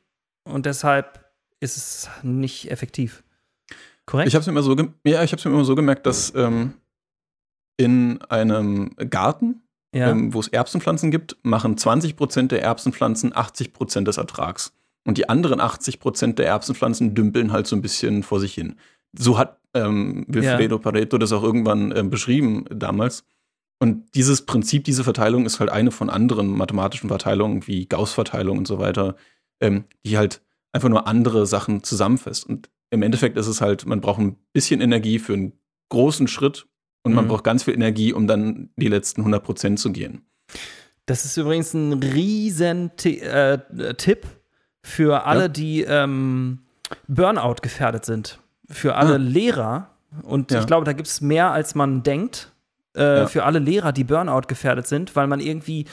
Und deshalb ist es nicht effektiv. Korrekt? Ich habe es mir, immer so ja, mir immer so gemerkt, dass ähm, in einem Garten, ja. Ähm, wo es Erbsenpflanzen gibt, machen 20 Prozent der Erbsenpflanzen 80 Prozent des Ertrags. Und die anderen 80 Prozent der Erbsenpflanzen dümpeln halt so ein bisschen vor sich hin. So hat ähm, Wilfredo ja. Pareto das auch irgendwann äh, beschrieben damals. Und dieses Prinzip, diese Verteilung ist halt eine von anderen mathematischen Verteilungen wie Gauss-Verteilung und so weiter, ähm, die halt einfach nur andere Sachen zusammenfasst. Und im Endeffekt ist es halt, man braucht ein bisschen Energie für einen großen Schritt und mhm. man braucht ganz viel Energie, um dann die letzten 100 Prozent zu gehen. Das ist übrigens ein riesen äh, Tipp für alle, ja. die ähm, Burnout gefährdet sind für alle ah. Lehrer, und ja. ich glaube, da gibt es mehr, als man denkt, äh, ja. für alle Lehrer, die Burnout gefährdet sind, weil man irgendwie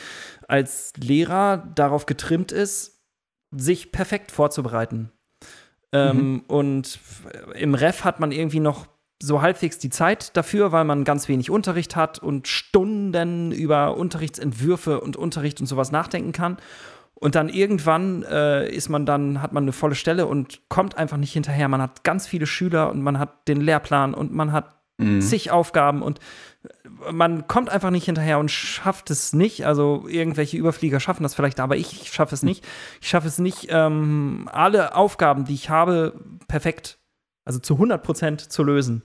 als Lehrer darauf getrimmt ist, sich perfekt vorzubereiten. Ähm, mhm. Und im Ref hat man irgendwie noch so halbwegs die Zeit dafür, weil man ganz wenig Unterricht hat und Stunden über Unterrichtsentwürfe und Unterricht und sowas nachdenken kann. Und dann irgendwann äh, ist man dann, hat man eine volle Stelle und kommt einfach nicht hinterher. Man hat ganz viele Schüler und man hat den Lehrplan und man hat mhm. zig Aufgaben und man kommt einfach nicht hinterher und schafft es nicht. Also irgendwelche Überflieger schaffen das vielleicht, aber ich schaffe es nicht. Ich schaffe es nicht, ähm, alle Aufgaben, die ich habe, perfekt, also zu 100 Prozent zu lösen.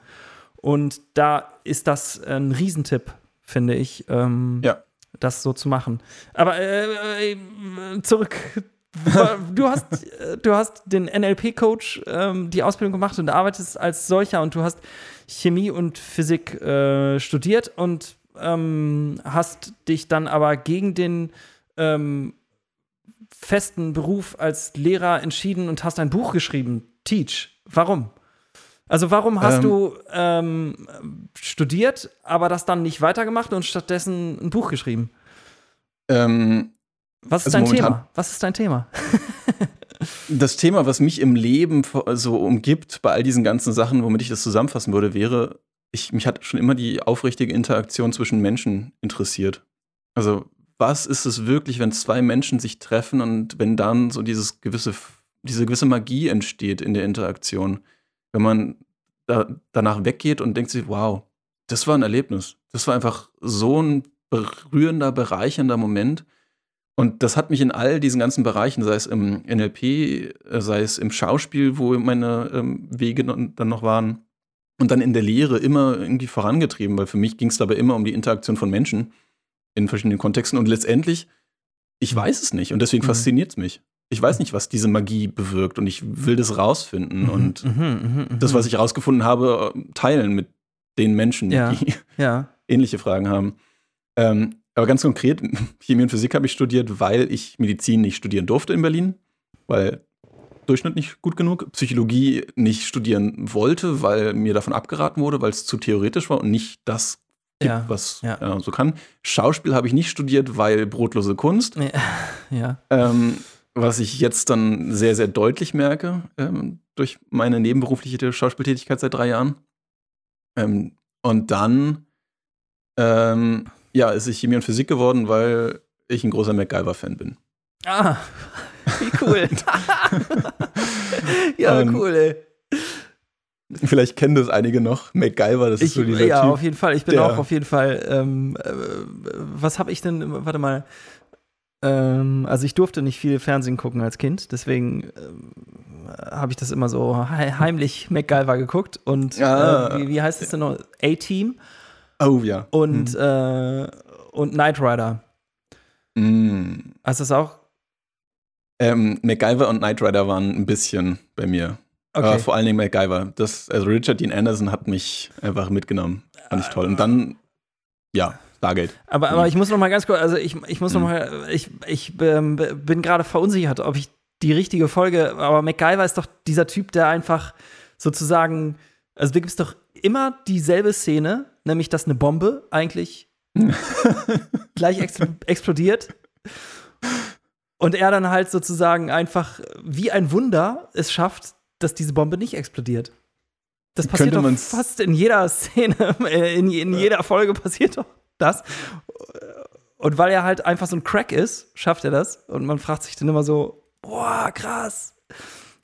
Und da ist das ein Riesentipp, finde ich. Ähm, ja das so zu machen. Aber äh, äh zurück. Du hast, du hast den NLP-Coach ähm, die Ausbildung gemacht und arbeitest als solcher und du hast Chemie und Physik äh, studiert und ähm, hast dich dann aber gegen den ähm, festen Beruf als Lehrer entschieden und hast ein Buch geschrieben, Teach. Warum? Also warum hast ähm, du ähm, studiert, aber das dann nicht weitergemacht und stattdessen ein Buch geschrieben? Ähm, was ist also dein Thema? Was ist dein Thema? das Thema, was mich im Leben so umgibt, bei all diesen ganzen Sachen, womit ich das zusammenfassen würde, wäre, ich, mich hat schon immer die aufrichtige Interaktion zwischen Menschen interessiert. Also, was ist es wirklich, wenn zwei Menschen sich treffen und wenn dann so dieses gewisse, diese gewisse Magie entsteht in der Interaktion? Wenn man da, danach weggeht und denkt sich, wow, das war ein Erlebnis. Das war einfach so ein berührender, bereichernder Moment. Und das hat mich in all diesen ganzen Bereichen, sei es im NLP, äh, sei es im Schauspiel, wo meine ähm, Wege dann noch waren, und dann in der Lehre immer irgendwie vorangetrieben, weil für mich ging es dabei immer um die Interaktion von Menschen in verschiedenen Kontexten. Und letztendlich, ich weiß es nicht und deswegen mhm. fasziniert es mich ich weiß nicht, was diese Magie bewirkt und ich will das rausfinden mhm, und mhm, mh, mh. das, was ich rausgefunden habe, teilen mit den Menschen, ja, die ja. ähnliche Fragen haben. Ähm, aber ganz konkret, Chemie und Physik habe ich studiert, weil ich Medizin nicht studieren durfte in Berlin, weil Durchschnitt nicht gut genug, Psychologie nicht studieren wollte, weil mir davon abgeraten wurde, weil es zu theoretisch war und nicht das gibt, ja, was ja. Äh, so kann. Schauspiel habe ich nicht studiert, weil brotlose Kunst. Ja. ja. Ähm, was ich jetzt dann sehr, sehr deutlich merke ähm, durch meine nebenberufliche Schauspieltätigkeit seit drei Jahren. Ähm, und dann, ähm, ja, ist es Chemie und Physik geworden, weil ich ein großer MacGyver-Fan bin. Ah, wie cool. ja, cool, ey. Vielleicht kennen das einige noch. MacGyver, das ich, ist so dieser Ja, typ, auf jeden Fall. Ich bin auch auf jeden Fall. Ähm, äh, was habe ich denn? Warte mal. Ähm, also ich durfte nicht viel Fernsehen gucken als Kind, deswegen ähm, habe ich das immer so heimlich MacGyver geguckt und ah. äh, wie, wie, heißt es denn noch? A-Team. Oh ja. Und, hm. äh, und Knight Rider. Mm. Hast du das auch Ähm, MacGyver und Knight Rider waren ein bisschen bei mir. Okay. Aber vor allen Dingen MacGyver. Das, also Richard Dean Anderson hat mich einfach mitgenommen. Fand ich toll. Und dann, ja, Stargate. Aber, aber mhm. ich muss noch mal ganz kurz, also ich, ich muss noch mhm. mal, ich, ich ähm, bin gerade verunsichert, ob ich die richtige Folge, aber MacGyver ist doch dieser Typ, der einfach sozusagen, also da gibt es doch immer dieselbe Szene, nämlich dass eine Bombe eigentlich gleich ex explodiert und er dann halt sozusagen einfach wie ein Wunder es schafft, dass diese Bombe nicht explodiert. Das passiert doch fast in jeder Szene, in, in jeder Folge passiert doch das. Und weil er halt einfach so ein Crack ist, schafft er das. Und man fragt sich dann immer so, boah, krass.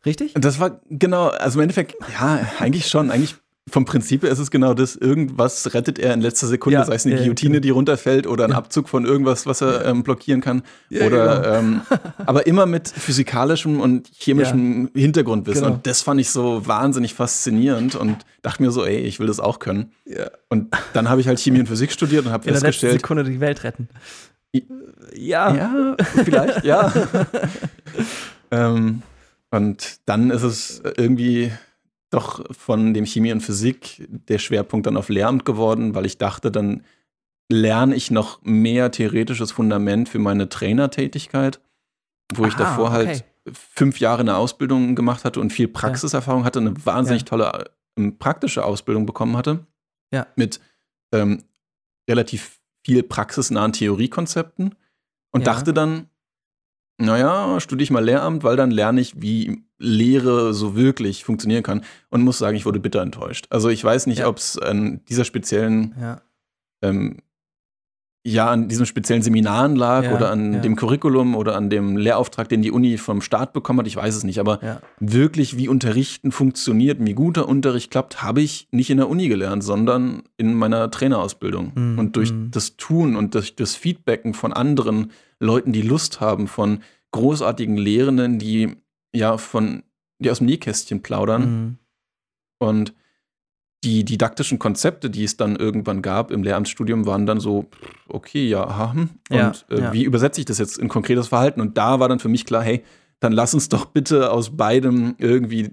Richtig? Das war genau, also im Endeffekt, ja, eigentlich schon. Eigentlich vom Prinzip her ist es genau das, irgendwas rettet er in letzter Sekunde, ja, sei es eine ja, Guillotine, genau. die runterfällt oder ein ja. Abzug von irgendwas, was er ähm, blockieren kann. oder genau. ähm, aber immer mit physikalischem und chemischem Hintergrundwissen. Genau. Und das fand ich so wahnsinnig faszinierend und dachte mir so, ey, ich will das auch können. Und dann habe ich halt Chemie und Physik studiert und habe festgestellt. In der Sekunde die Welt retten. Ja. Ja, vielleicht, ja. ähm, und dann ist es irgendwie doch von dem Chemie und Physik der Schwerpunkt dann auf Lehramt geworden, weil ich dachte, dann lerne ich noch mehr theoretisches Fundament für meine Trainertätigkeit, wo Aha, ich davor okay. halt fünf Jahre eine Ausbildung gemacht hatte und viel Praxiserfahrung hatte, eine wahnsinnig ja. tolle äh, praktische Ausbildung bekommen hatte. Ja. Mit ähm, relativ viel praxisnahen Theoriekonzepten und ja. dachte dann, naja, studiere ich mal Lehramt, weil dann lerne ich, wie Lehre so wirklich funktionieren kann. Und muss sagen, ich wurde bitter enttäuscht. Also ich weiß nicht, ja. ob es an dieser speziellen, ja. Ähm, ja, an diesem speziellen Seminaren lag ja, oder an dem Curriculum oder an dem Lehrauftrag, den die Uni vom Staat bekommen hat. Ich weiß es nicht. Aber wirklich, wie Unterrichten funktioniert, wie guter Unterricht klappt, habe ich nicht in der Uni gelernt, sondern in meiner Trainerausbildung. Mhm. Und durch mhm. das Tun und durch das Feedbacken von anderen Leuten, die Lust haben, von großartigen Lehrenden, die ja von, die aus dem Nähkästchen plaudern. Mhm. Und die didaktischen Konzepte, die es dann irgendwann gab im Lehramtsstudium, waren dann so, okay, ja, aha. Hm. Und ja, äh, ja. wie übersetze ich das jetzt in konkretes Verhalten? Und da war dann für mich klar, hey, dann lass uns doch bitte aus beidem irgendwie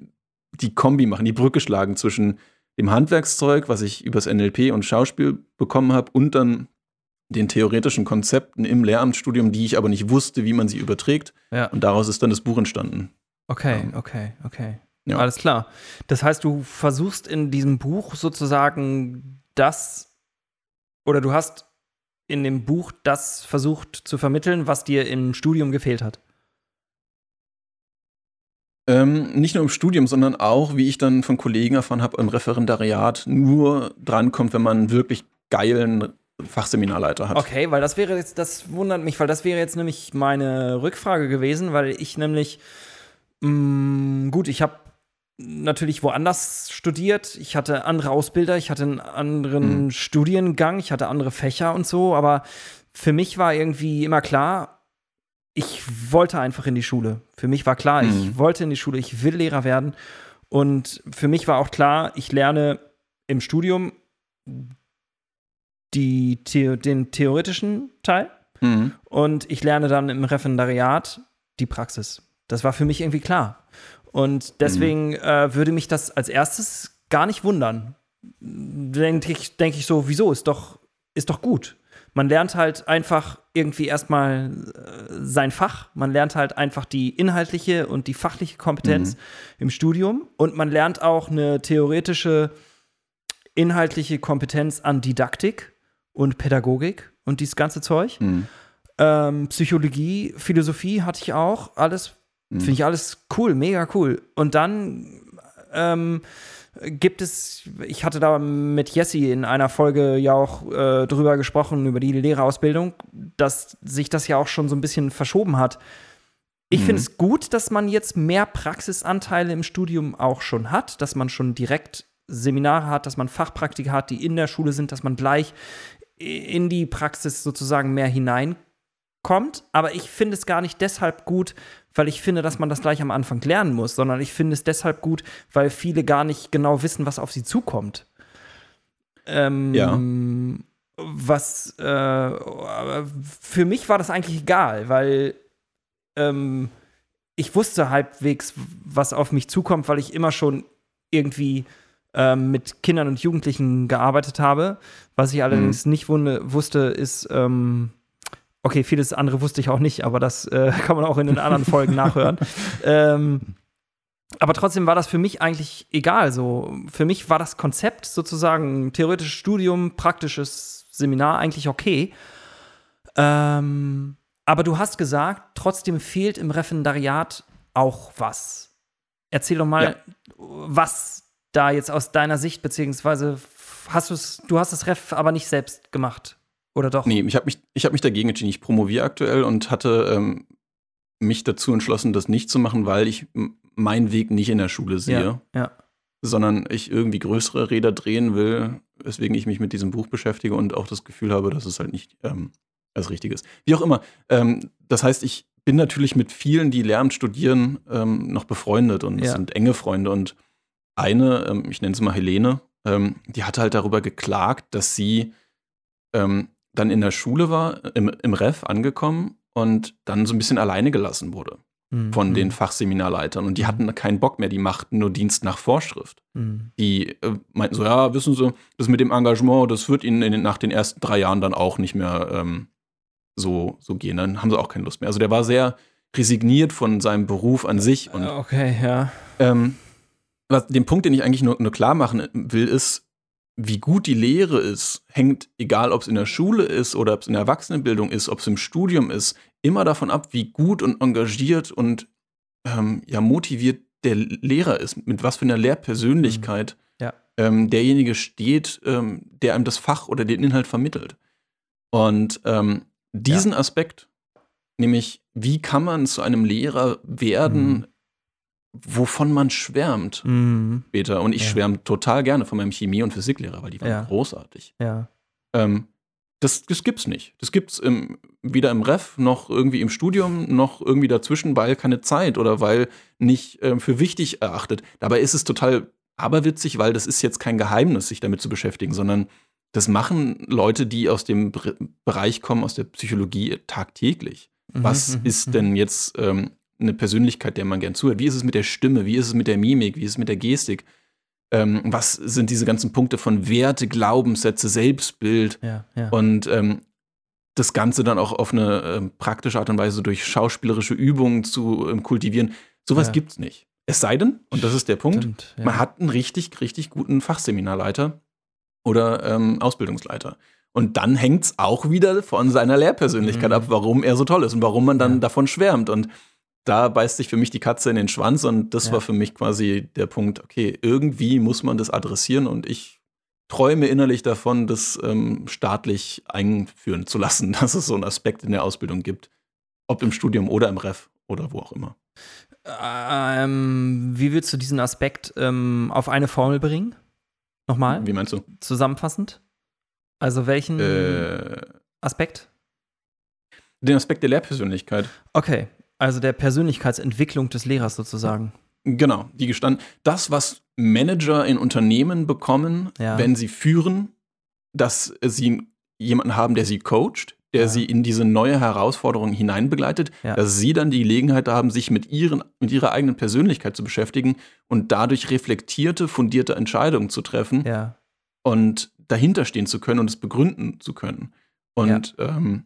die Kombi machen, die Brücke schlagen zwischen dem Handwerkszeug, was ich übers NLP und Schauspiel bekommen habe, und dann den theoretischen Konzepten im Lehramtsstudium, die ich aber nicht wusste, wie man sie überträgt. Ja. Und daraus ist dann das Buch entstanden. Okay, ja. okay, okay. Ja. Alles klar. Das heißt, du versuchst in diesem Buch sozusagen das, oder du hast in dem Buch das versucht zu vermitteln, was dir im Studium gefehlt hat. Ähm, nicht nur im Studium, sondern auch, wie ich dann von Kollegen erfahren habe, im Referendariat nur drankommt, wenn man einen wirklich geilen Fachseminarleiter hat. Okay, weil das wäre jetzt, das wundert mich, weil das wäre jetzt nämlich meine Rückfrage gewesen, weil ich nämlich, mm, gut, ich habe natürlich woanders studiert, ich hatte andere Ausbilder, ich hatte einen anderen mhm. Studiengang, ich hatte andere Fächer und so, aber für mich war irgendwie immer klar, ich wollte einfach in die Schule. Für mich war klar, mhm. ich wollte in die Schule, ich will Lehrer werden. Und für mich war auch klar, ich lerne im Studium die, The den theoretischen Teil mhm. und ich lerne dann im Referendariat die Praxis. Das war für mich irgendwie klar. Und deswegen mhm. äh, würde mich das als erstes gar nicht wundern. Denke ich, denk ich so, wieso? Ist doch, ist doch gut. Man lernt halt einfach irgendwie erstmal äh, sein Fach. Man lernt halt einfach die inhaltliche und die fachliche Kompetenz mhm. im Studium. Und man lernt auch eine theoretische, inhaltliche Kompetenz an Didaktik und Pädagogik und dieses ganze Zeug. Mhm. Ähm, Psychologie, Philosophie hatte ich auch. Alles, mhm. finde ich alles cool, mega cool. Und dann ähm, gibt es, ich hatte da mit Jesse in einer Folge ja auch äh, drüber gesprochen, über die Lehrerausbildung, dass sich das ja auch schon so ein bisschen verschoben hat. Ich mhm. finde es gut, dass man jetzt mehr Praxisanteile im Studium auch schon hat, dass man schon direkt Seminare hat, dass man Fachpraktiker hat, die in der Schule sind, dass man gleich in die Praxis sozusagen mehr hineinkommt. Aber ich finde es gar nicht deshalb gut, weil ich finde, dass man das gleich am Anfang lernen muss, sondern ich finde es deshalb gut, weil viele gar nicht genau wissen, was auf sie zukommt. Ähm, ja. Was äh, für mich war das eigentlich egal, weil ähm, ich wusste halbwegs, was auf mich zukommt, weil ich immer schon irgendwie ähm, mit Kindern und Jugendlichen gearbeitet habe. Was ich allerdings mhm. nicht wusste, ist, ähm, okay, vieles andere wusste ich auch nicht, aber das äh, kann man auch in den anderen Folgen nachhören. Ähm, aber trotzdem war das für mich eigentlich egal. So, für mich war das Konzept sozusagen theoretisches Studium, praktisches Seminar eigentlich okay. Ähm, aber du hast gesagt, trotzdem fehlt im Referendariat auch was. Erzähl doch mal, ja. was da jetzt aus deiner Sicht, beziehungsweise hast du's, du hast das Ref aber nicht selbst gemacht, oder doch? Nee, ich habe mich, hab mich dagegen entschieden. Ich promoviere aktuell und hatte ähm, mich dazu entschlossen, das nicht zu machen, weil ich meinen Weg nicht in der Schule sehe. Ja, ja. Sondern ich irgendwie größere Räder drehen will, weswegen ich mich mit diesem Buch beschäftige und auch das Gefühl habe, dass es halt nicht ähm, das Richtige ist. Wie auch immer. Ähm, das heißt, ich bin natürlich mit vielen, die Lehramt studieren, ähm, noch befreundet und ja. sind enge Freunde. Und eine, ähm, ich nenne sie mal Helene, ähm, die hatte halt darüber geklagt, dass sie ähm, dann in der Schule war, im, im Ref angekommen und dann so ein bisschen alleine gelassen wurde mhm. von den Fachseminarleitern. Und die mhm. hatten keinen Bock mehr, die machten nur Dienst nach Vorschrift. Mhm. Die äh, meinten so, ja, wissen Sie, das mit dem Engagement, das wird Ihnen den, nach den ersten drei Jahren dann auch nicht mehr ähm, so, so gehen. Dann haben sie auch keine Lust mehr. Also der war sehr resigniert von seinem Beruf an sich. Und, okay, ja. Ähm, was, den Punkt, den ich eigentlich nur, nur klar machen will, ist, wie gut die Lehre ist, hängt, egal ob es in der Schule ist oder ob es in der Erwachsenenbildung ist, ob es im Studium ist, immer davon ab, wie gut und engagiert und ähm, ja, motiviert der Lehrer ist, mit was für einer Lehrpersönlichkeit mhm. ja. ähm, derjenige steht, ähm, der einem das Fach oder den Inhalt vermittelt. Und ähm, diesen ja. Aspekt, nämlich wie kann man zu einem Lehrer werden, mhm wovon man schwärmt mhm. später. Und ich ja. schwärme total gerne von meinem Chemie- und Physiklehrer, weil die waren ja. großartig. Ja. Ähm, das, das gibt's nicht. Das gibt's im, weder im Ref noch irgendwie im Studium noch irgendwie dazwischen, weil keine Zeit oder weil nicht ähm, für wichtig erachtet. Dabei ist es total aberwitzig, weil das ist jetzt kein Geheimnis, sich damit zu beschäftigen, sondern das machen Leute, die aus dem Bereich kommen, aus der Psychologie tagtäglich. Mhm, Was mhm, ist denn mhm. jetzt ähm, eine Persönlichkeit, der man gern zuhört? Wie ist es mit der Stimme? Wie ist es mit der Mimik? Wie ist es mit der Gestik? Ähm, was sind diese ganzen Punkte von Werte, Glaubenssätze, Selbstbild? Ja, ja. Und ähm, das Ganze dann auch auf eine äh, praktische Art und Weise durch schauspielerische Übungen zu ähm, kultivieren. Sowas ja. gibt's nicht. Es sei denn, und das ist der Punkt, Stimmt, ja. man hat einen richtig, richtig guten Fachseminarleiter oder ähm, Ausbildungsleiter. Und dann hängt es auch wieder von seiner Lehrpersönlichkeit mhm. ab, warum er so toll ist und warum man dann ja. davon schwärmt. Und da beißt sich für mich die Katze in den Schwanz und das ja. war für mich quasi der Punkt, okay, irgendwie muss man das adressieren und ich träume innerlich davon, das ähm, staatlich einführen zu lassen, dass es so einen Aspekt in der Ausbildung gibt. Ob im Studium oder im Ref oder wo auch immer. Ähm, wie willst du diesen Aspekt ähm, auf eine Formel bringen? Nochmal? Wie meinst du? Zusammenfassend? Also welchen äh, Aspekt? Den Aspekt der Lehrpersönlichkeit. Okay, also der Persönlichkeitsentwicklung des Lehrers sozusagen. Genau, die gestanden. Das, was Manager in Unternehmen bekommen, ja. wenn sie führen, dass sie jemanden haben, der sie coacht, der ja. sie in diese neue Herausforderung hineinbegleitet, ja. dass sie dann die Gelegenheit haben, sich mit, ihren, mit ihrer eigenen Persönlichkeit zu beschäftigen und dadurch reflektierte, fundierte Entscheidungen zu treffen ja. und dahinter stehen zu können und es begründen zu können. Und ähm,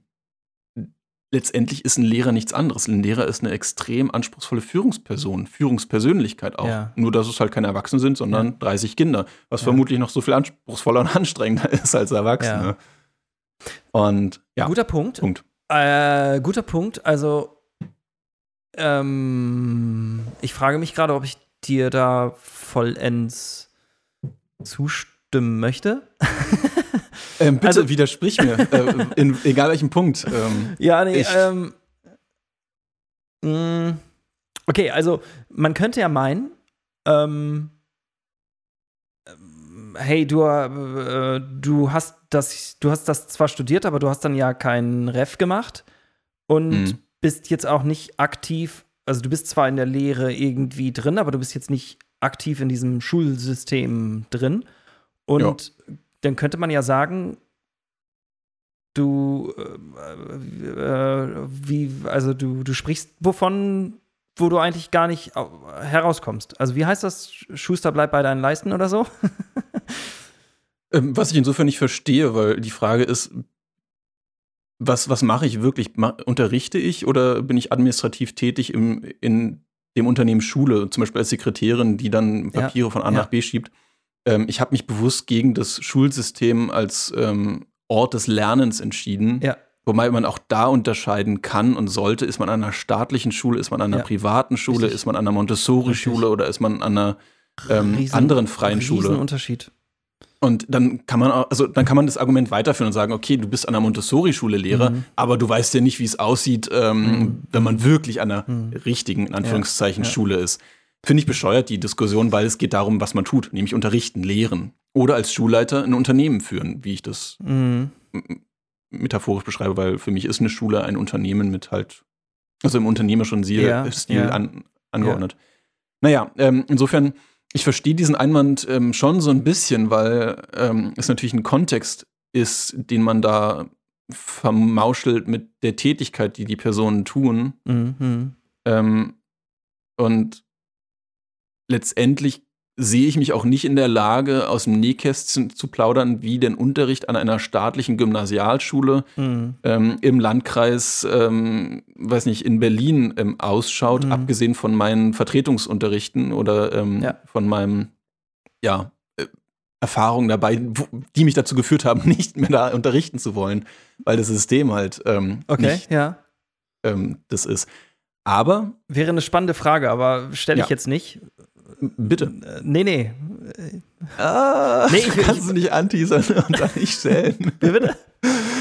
letztendlich ist ein Lehrer nichts anderes. Ein Lehrer ist eine extrem anspruchsvolle Führungsperson, Führungspersönlichkeit auch. Ja. Nur, dass es halt keine Erwachsene sind, sondern ja. 30 Kinder, was ja. vermutlich noch so viel anspruchsvoller und anstrengender ist als Erwachsene. Und ja. Guter Punkt. Punkt. Äh, guter Punkt. Also, ähm, ich frage mich gerade, ob ich dir da vollends zustimmen möchte. Ähm, bitte also, widersprich mir, äh, in egal welchem Punkt. Ähm, ja, nee, ähm, mh, mm, okay, also man könnte ja meinen, ähm, hey, du, äh, du hast das, du hast das zwar studiert, aber du hast dann ja keinen Ref gemacht und mhm. bist jetzt auch nicht aktiv, also du bist zwar in der Lehre irgendwie drin, aber du bist jetzt nicht aktiv in diesem Schulsystem drin. Und ja dann könnte man ja sagen, du, äh, äh, wie, also du, du sprichst wovon wo du eigentlich gar nicht herauskommst. Also wie heißt das? Schuster bleibt bei deinen Leisten oder so? ähm, was ich insofern nicht verstehe, weil die Frage ist, was, was mache ich wirklich? unterrichte ich oder bin ich administrativ tätig im, in dem Unternehmen Schule, zum Beispiel als Sekretärin, die dann Papiere ja, von A nach B schiebt? Ähm, ich habe mich bewusst gegen das Schulsystem als ähm, Ort des Lernens entschieden. Ja. Wobei man auch da unterscheiden kann und sollte, ist man an einer staatlichen Schule, ist man an einer ja. privaten Schule, Richtig. ist man an einer Montessori-Schule oder ist man an einer ähm, Riesen, anderen freien Schule. Unterschied. Und dann kann man auch, also dann kann man das Argument weiterführen und sagen, okay, du bist an einer Montessori-Schule Lehrer, mhm. aber du weißt ja nicht, wie es aussieht, ähm, mhm. wenn man wirklich an einer mhm. richtigen, in Anführungszeichen, ja. Schule ist. Finde ich bescheuert, die Diskussion, weil es geht darum, was man tut, nämlich unterrichten, lehren. Oder als Schulleiter ein Unternehmen führen, wie ich das mhm metaphorisch beschreibe, weil für mich ist eine Schule ein Unternehmen mit halt, also im Unternehmerischen Stil, ja, Stil ja. An, angeordnet. Ja. Naja, ähm, insofern, ich verstehe diesen Einwand ähm, schon so ein bisschen, weil ähm, es natürlich ein Kontext ist, den man da vermauschelt mit der Tätigkeit, die die Personen tun. Mhm. Ähm, und letztendlich sehe ich mich auch nicht in der Lage, aus dem Nähkästchen zu plaudern, wie denn Unterricht an einer staatlichen Gymnasialschule mhm. ähm, im Landkreis, ähm, weiß nicht, in Berlin ähm, ausschaut, mhm. abgesehen von meinen Vertretungsunterrichten oder ähm, ja. von meinem, ja, äh, Erfahrungen dabei, wo, die mich dazu geführt haben, nicht mehr da unterrichten zu wollen, weil das System halt ähm, okay, nicht ja. Ähm, das ist. Aber. Wäre eine spannende Frage, aber stelle ich ja. jetzt nicht. Bitte. Nee, nee. Ah, nee, ich, kannst es nicht anteasern und dann nicht stellen. Bitte?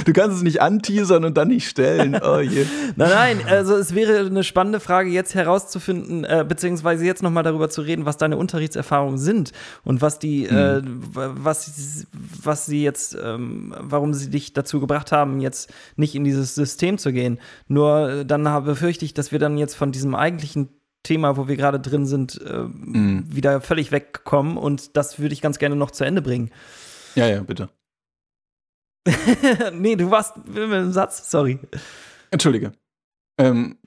Du kannst es nicht anteasern und dann nicht stellen. Oh je. nein, nein, also es wäre eine spannende Frage, jetzt herauszufinden, äh, beziehungsweise jetzt nochmal darüber zu reden, was deine Unterrichtserfahrungen sind und was die, hm. äh, was, was sie jetzt, ähm, warum sie dich dazu gebracht haben, jetzt nicht in dieses System zu gehen. Nur äh, dann befürchte ich, dass wir dann jetzt von diesem eigentlichen Thema, wo wir gerade drin sind, äh, mm. wieder völlig wegkommen. Und das würde ich ganz gerne noch zu Ende bringen. Ja, ja, bitte. nee, du warst mit einem Satz, sorry. Entschuldige. Ähm,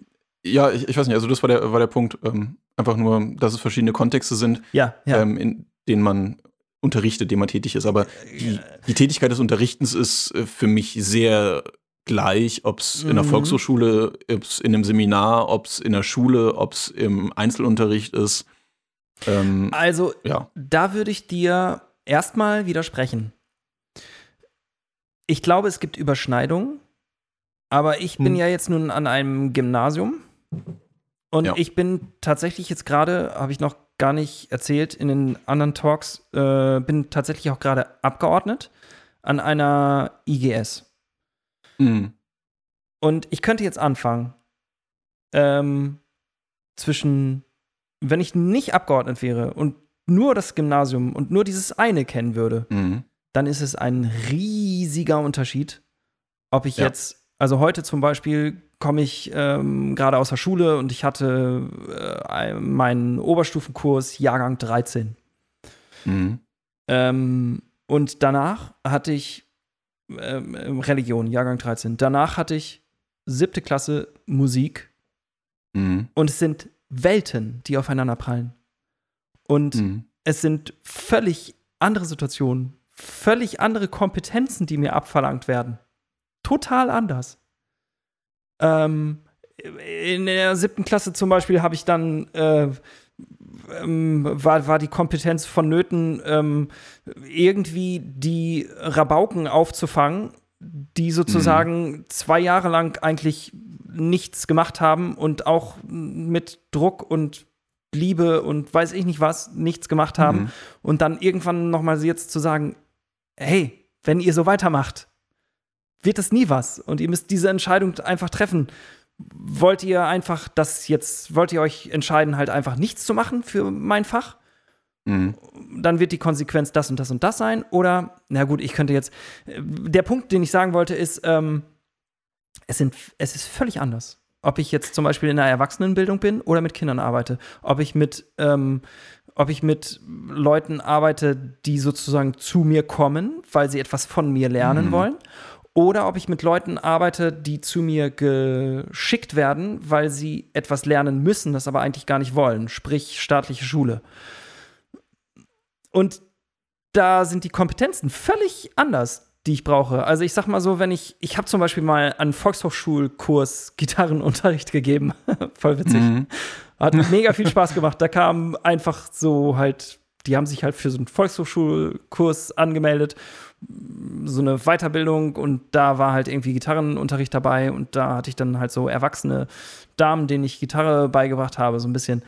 ja, ich, ich, weiß nicht, also das war der, war der Punkt. Ähm, einfach nur, dass es verschiedene Kontexte sind, ja, ja. Ähm, in denen man unterrichtet, dem man tätig ist. Aber die, die Tätigkeit des Unterrichtens ist äh, für mich sehr gleich, ob es mhm. in der mhm. Volkshochschule, ob es in einem Seminar, ob es in der Schule, ob es im Einzelunterricht ist. Ähm, also, ja. da würde ich dir erstmal widersprechen. Ich glaube, es gibt Überschneidungen, aber ich bin hm. ja jetzt nun an einem Gymnasium und ja. ich bin tatsächlich jetzt gerade, habe ich noch gar nicht erzählt in den anderen Talks, äh, bin tatsächlich auch gerade abgeordnet an einer IGS. Mhm. Und ich könnte jetzt anfangen, ähm, zwischen, wenn ich nicht abgeordnet wäre und nur das Gymnasium und nur dieses eine kennen würde, mhm. dann ist es ein riesiger Unterschied, ob ich ja. jetzt, also heute zum Beispiel komme ich ähm, gerade aus der Schule und ich hatte äh, meinen Oberstufenkurs Jahrgang 13. Mhm. Ähm, und danach hatte ich ähm, Religion, Jahrgang 13. Danach hatte ich siebte Klasse Musik. Mhm. Und es sind Welten, die aufeinander prallen. Und mhm. es sind völlig andere Situationen, völlig andere Kompetenzen, die mir abverlangt werden. Total anders. Ähm, in der siebten Klasse zum Beispiel habe ich dann äh, ähm, war, war die Kompetenz vonnöten, ähm, irgendwie die Rabauken aufzufangen, die sozusagen mhm. zwei Jahre lang eigentlich nichts gemacht haben und auch mit Druck und Liebe und weiß ich nicht was nichts gemacht haben mhm. und dann irgendwann noch mal jetzt zu sagen, hey, wenn ihr so weitermacht, wird es nie was und ihr müsst diese Entscheidung einfach treffen wollt ihr einfach das jetzt, wollt ihr euch entscheiden, halt einfach nichts zu machen für mein Fach? Mhm. Dann wird die Konsequenz das und das und das sein. Oder, na gut, ich könnte jetzt. Der Punkt, den ich sagen wollte, ist, ähm, es, sind, es ist völlig anders. Ob ich jetzt zum Beispiel in der Erwachsenenbildung bin oder mit Kindern arbeite. Ob ich mit, ähm, ob ich mit Leuten arbeite, die sozusagen zu mir kommen, weil sie etwas von mir lernen mhm. wollen oder ob ich mit Leuten arbeite, die zu mir geschickt werden, weil sie etwas lernen müssen, das aber eigentlich gar nicht wollen, sprich staatliche Schule. Und da sind die Kompetenzen völlig anders, die ich brauche. Also ich sag mal so, wenn ich, ich habe zum Beispiel mal einen Volkshochschulkurs Gitarrenunterricht gegeben, voll witzig. Mhm. Hat mega viel Spaß gemacht. Da kam einfach so halt, die haben sich halt für so einen Volkshochschulkurs angemeldet so eine Weiterbildung und da war halt irgendwie Gitarrenunterricht dabei und da hatte ich dann halt so erwachsene Damen, denen ich Gitarre beigebracht habe, so ein bisschen.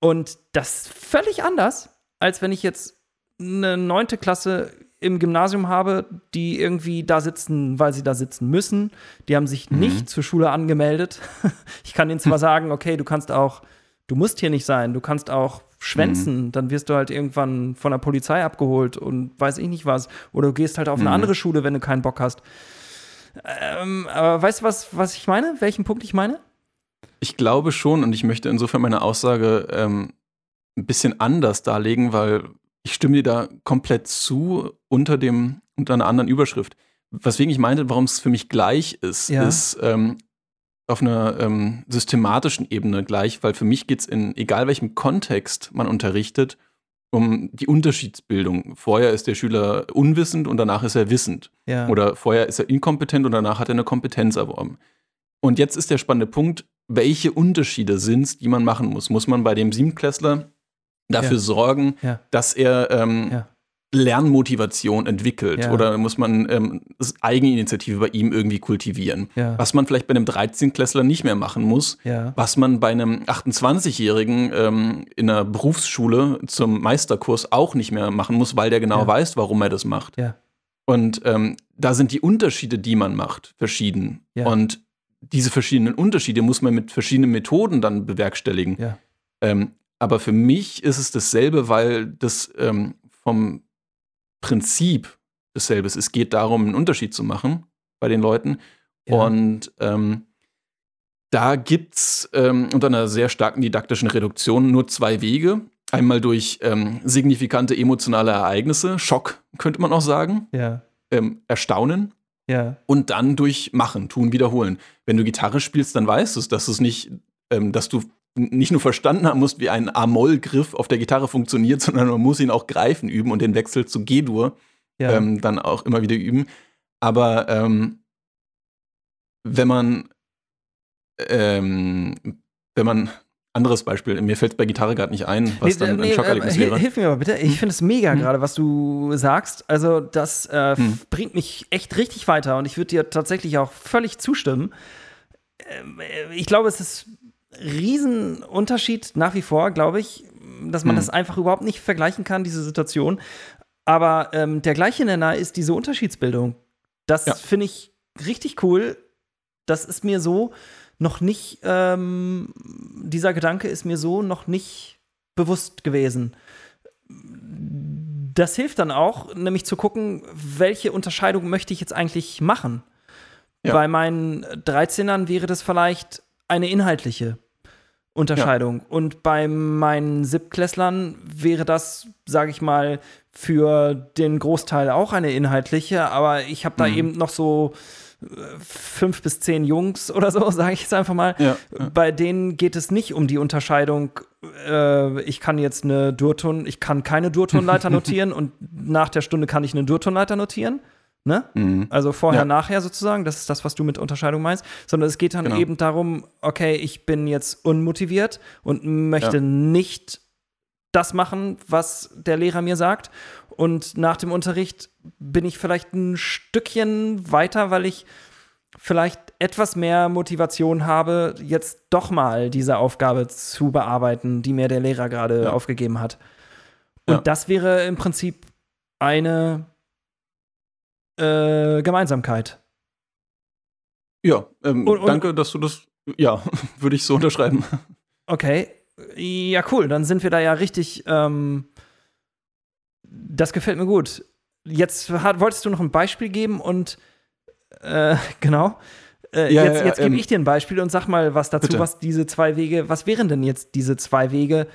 Und das ist völlig anders, als wenn ich jetzt eine neunte Klasse im Gymnasium habe, die irgendwie da sitzen, weil sie da sitzen müssen. Die haben sich mhm. nicht zur Schule angemeldet. ich kann ihnen zwar sagen, okay, du kannst auch, du musst hier nicht sein, du kannst auch schwänzen, mhm. dann wirst du halt irgendwann von der Polizei abgeholt und weiß ich nicht was. Oder du gehst halt auf eine mhm. andere Schule, wenn du keinen Bock hast. Ähm, aber weißt du, was, was ich meine? Welchen Punkt ich meine? Ich glaube schon und ich möchte insofern meine Aussage ähm, ein bisschen anders darlegen, weil ich stimme dir da komplett zu unter dem unter einer anderen Überschrift. Weswegen ich meinte, warum es für mich gleich ist, ja. ist, ähm, auf einer ähm, systematischen Ebene gleich, weil für mich geht es in egal welchem Kontext man unterrichtet, um die Unterschiedsbildung. Vorher ist der Schüler unwissend und danach ist er wissend. Ja. Oder vorher ist er inkompetent und danach hat er eine Kompetenz erworben. Und jetzt ist der spannende Punkt, welche Unterschiede sind es, die man machen muss? Muss man bei dem Siebenklässler dafür ja. sorgen, ja. dass er ähm, Lernmotivation entwickelt ja. oder muss man ähm, Eigeninitiative bei ihm irgendwie kultivieren. Ja. Was man vielleicht bei einem 13-Klässler nicht mehr machen muss, ja. was man bei einem 28-Jährigen ähm, in einer Berufsschule zum Meisterkurs auch nicht mehr machen muss, weil der genau weiß, warum er das macht. Und ähm, da sind die Unterschiede, die man macht, verschieden. Und diese verschiedenen Unterschiede muss man mit verschiedenen Methoden dann bewerkstelligen. Ähm, aber für mich ist es dasselbe, weil das ähm, vom Prinzip dasselbe ist. Es geht darum, einen Unterschied zu machen bei den Leuten. Ja. Und ähm, da gibt es ähm, unter einer sehr starken didaktischen Reduktion nur zwei Wege. Einmal durch ähm, signifikante emotionale Ereignisse, Schock könnte man auch sagen, ja. ähm, Erstaunen. Ja. Und dann durch Machen, Tun, Wiederholen. Wenn du Gitarre spielst, dann weißt du es, dass es nicht, ähm, dass du nicht nur verstanden haben musst, wie ein A-Moll-Griff auf der Gitarre funktioniert, sondern man muss ihn auch greifen üben und den Wechsel zu G-Dur ja. ähm, dann auch immer wieder üben. Aber ähm, wenn man, ähm, wenn man, anderes Beispiel, mir fällt es bei Gitarre gerade nicht ein, was nee, dann nee, ein Schockerlebnis äh, wäre. Hilf mir mal bitte, ich hm? finde es mega hm. gerade, was du sagst. Also das äh, hm. bringt mich echt richtig weiter und ich würde dir tatsächlich auch völlig zustimmen. Ähm, äh, ich glaube, es ist Riesenunterschied nach wie vor, glaube ich, dass man hm. das einfach überhaupt nicht vergleichen kann, diese Situation. Aber ähm, der gleiche Nenner ist diese Unterschiedsbildung. Das ja. finde ich richtig cool. Das ist mir so noch nicht, ähm, dieser Gedanke ist mir so noch nicht bewusst gewesen. Das hilft dann auch, nämlich zu gucken, welche Unterscheidung möchte ich jetzt eigentlich machen. Ja. Bei meinen 13ern wäre das vielleicht eine inhaltliche Unterscheidung. Ja. Und bei meinen Siebklässlern wäre das, sage ich mal, für den Großteil auch eine inhaltliche, aber ich habe da mhm. eben noch so äh, fünf bis zehn Jungs oder so, sage ich jetzt einfach mal. Ja, ja. Bei denen geht es nicht um die Unterscheidung, äh, ich kann jetzt eine Durton, ich kann keine Durtonleiter notieren und nach der Stunde kann ich eine Durtonleiter notieren, Ne? Mhm. Also vorher, ja. nachher sozusagen, das ist das, was du mit Unterscheidung meinst, sondern es geht dann genau. eben darum, okay, ich bin jetzt unmotiviert und möchte ja. nicht das machen, was der Lehrer mir sagt. Und nach dem Unterricht bin ich vielleicht ein Stückchen weiter, weil ich vielleicht etwas mehr Motivation habe, jetzt doch mal diese Aufgabe zu bearbeiten, die mir der Lehrer gerade ja. aufgegeben hat. Und das wäre im Prinzip eine äh, Gemeinsamkeit. Ja, ähm, und, und, danke, dass du das, ja, würde ich so unterschreiben. Okay, ja, cool, dann sind wir da ja richtig, ähm, das gefällt mir gut. Jetzt hat, wolltest du noch ein Beispiel geben und, äh, genau. Äh, ja, jetzt, ja, jetzt gebe ähm, ich dir ein Beispiel und sag mal was dazu, bitte. was diese zwei Wege, was wären denn jetzt diese zwei Wege?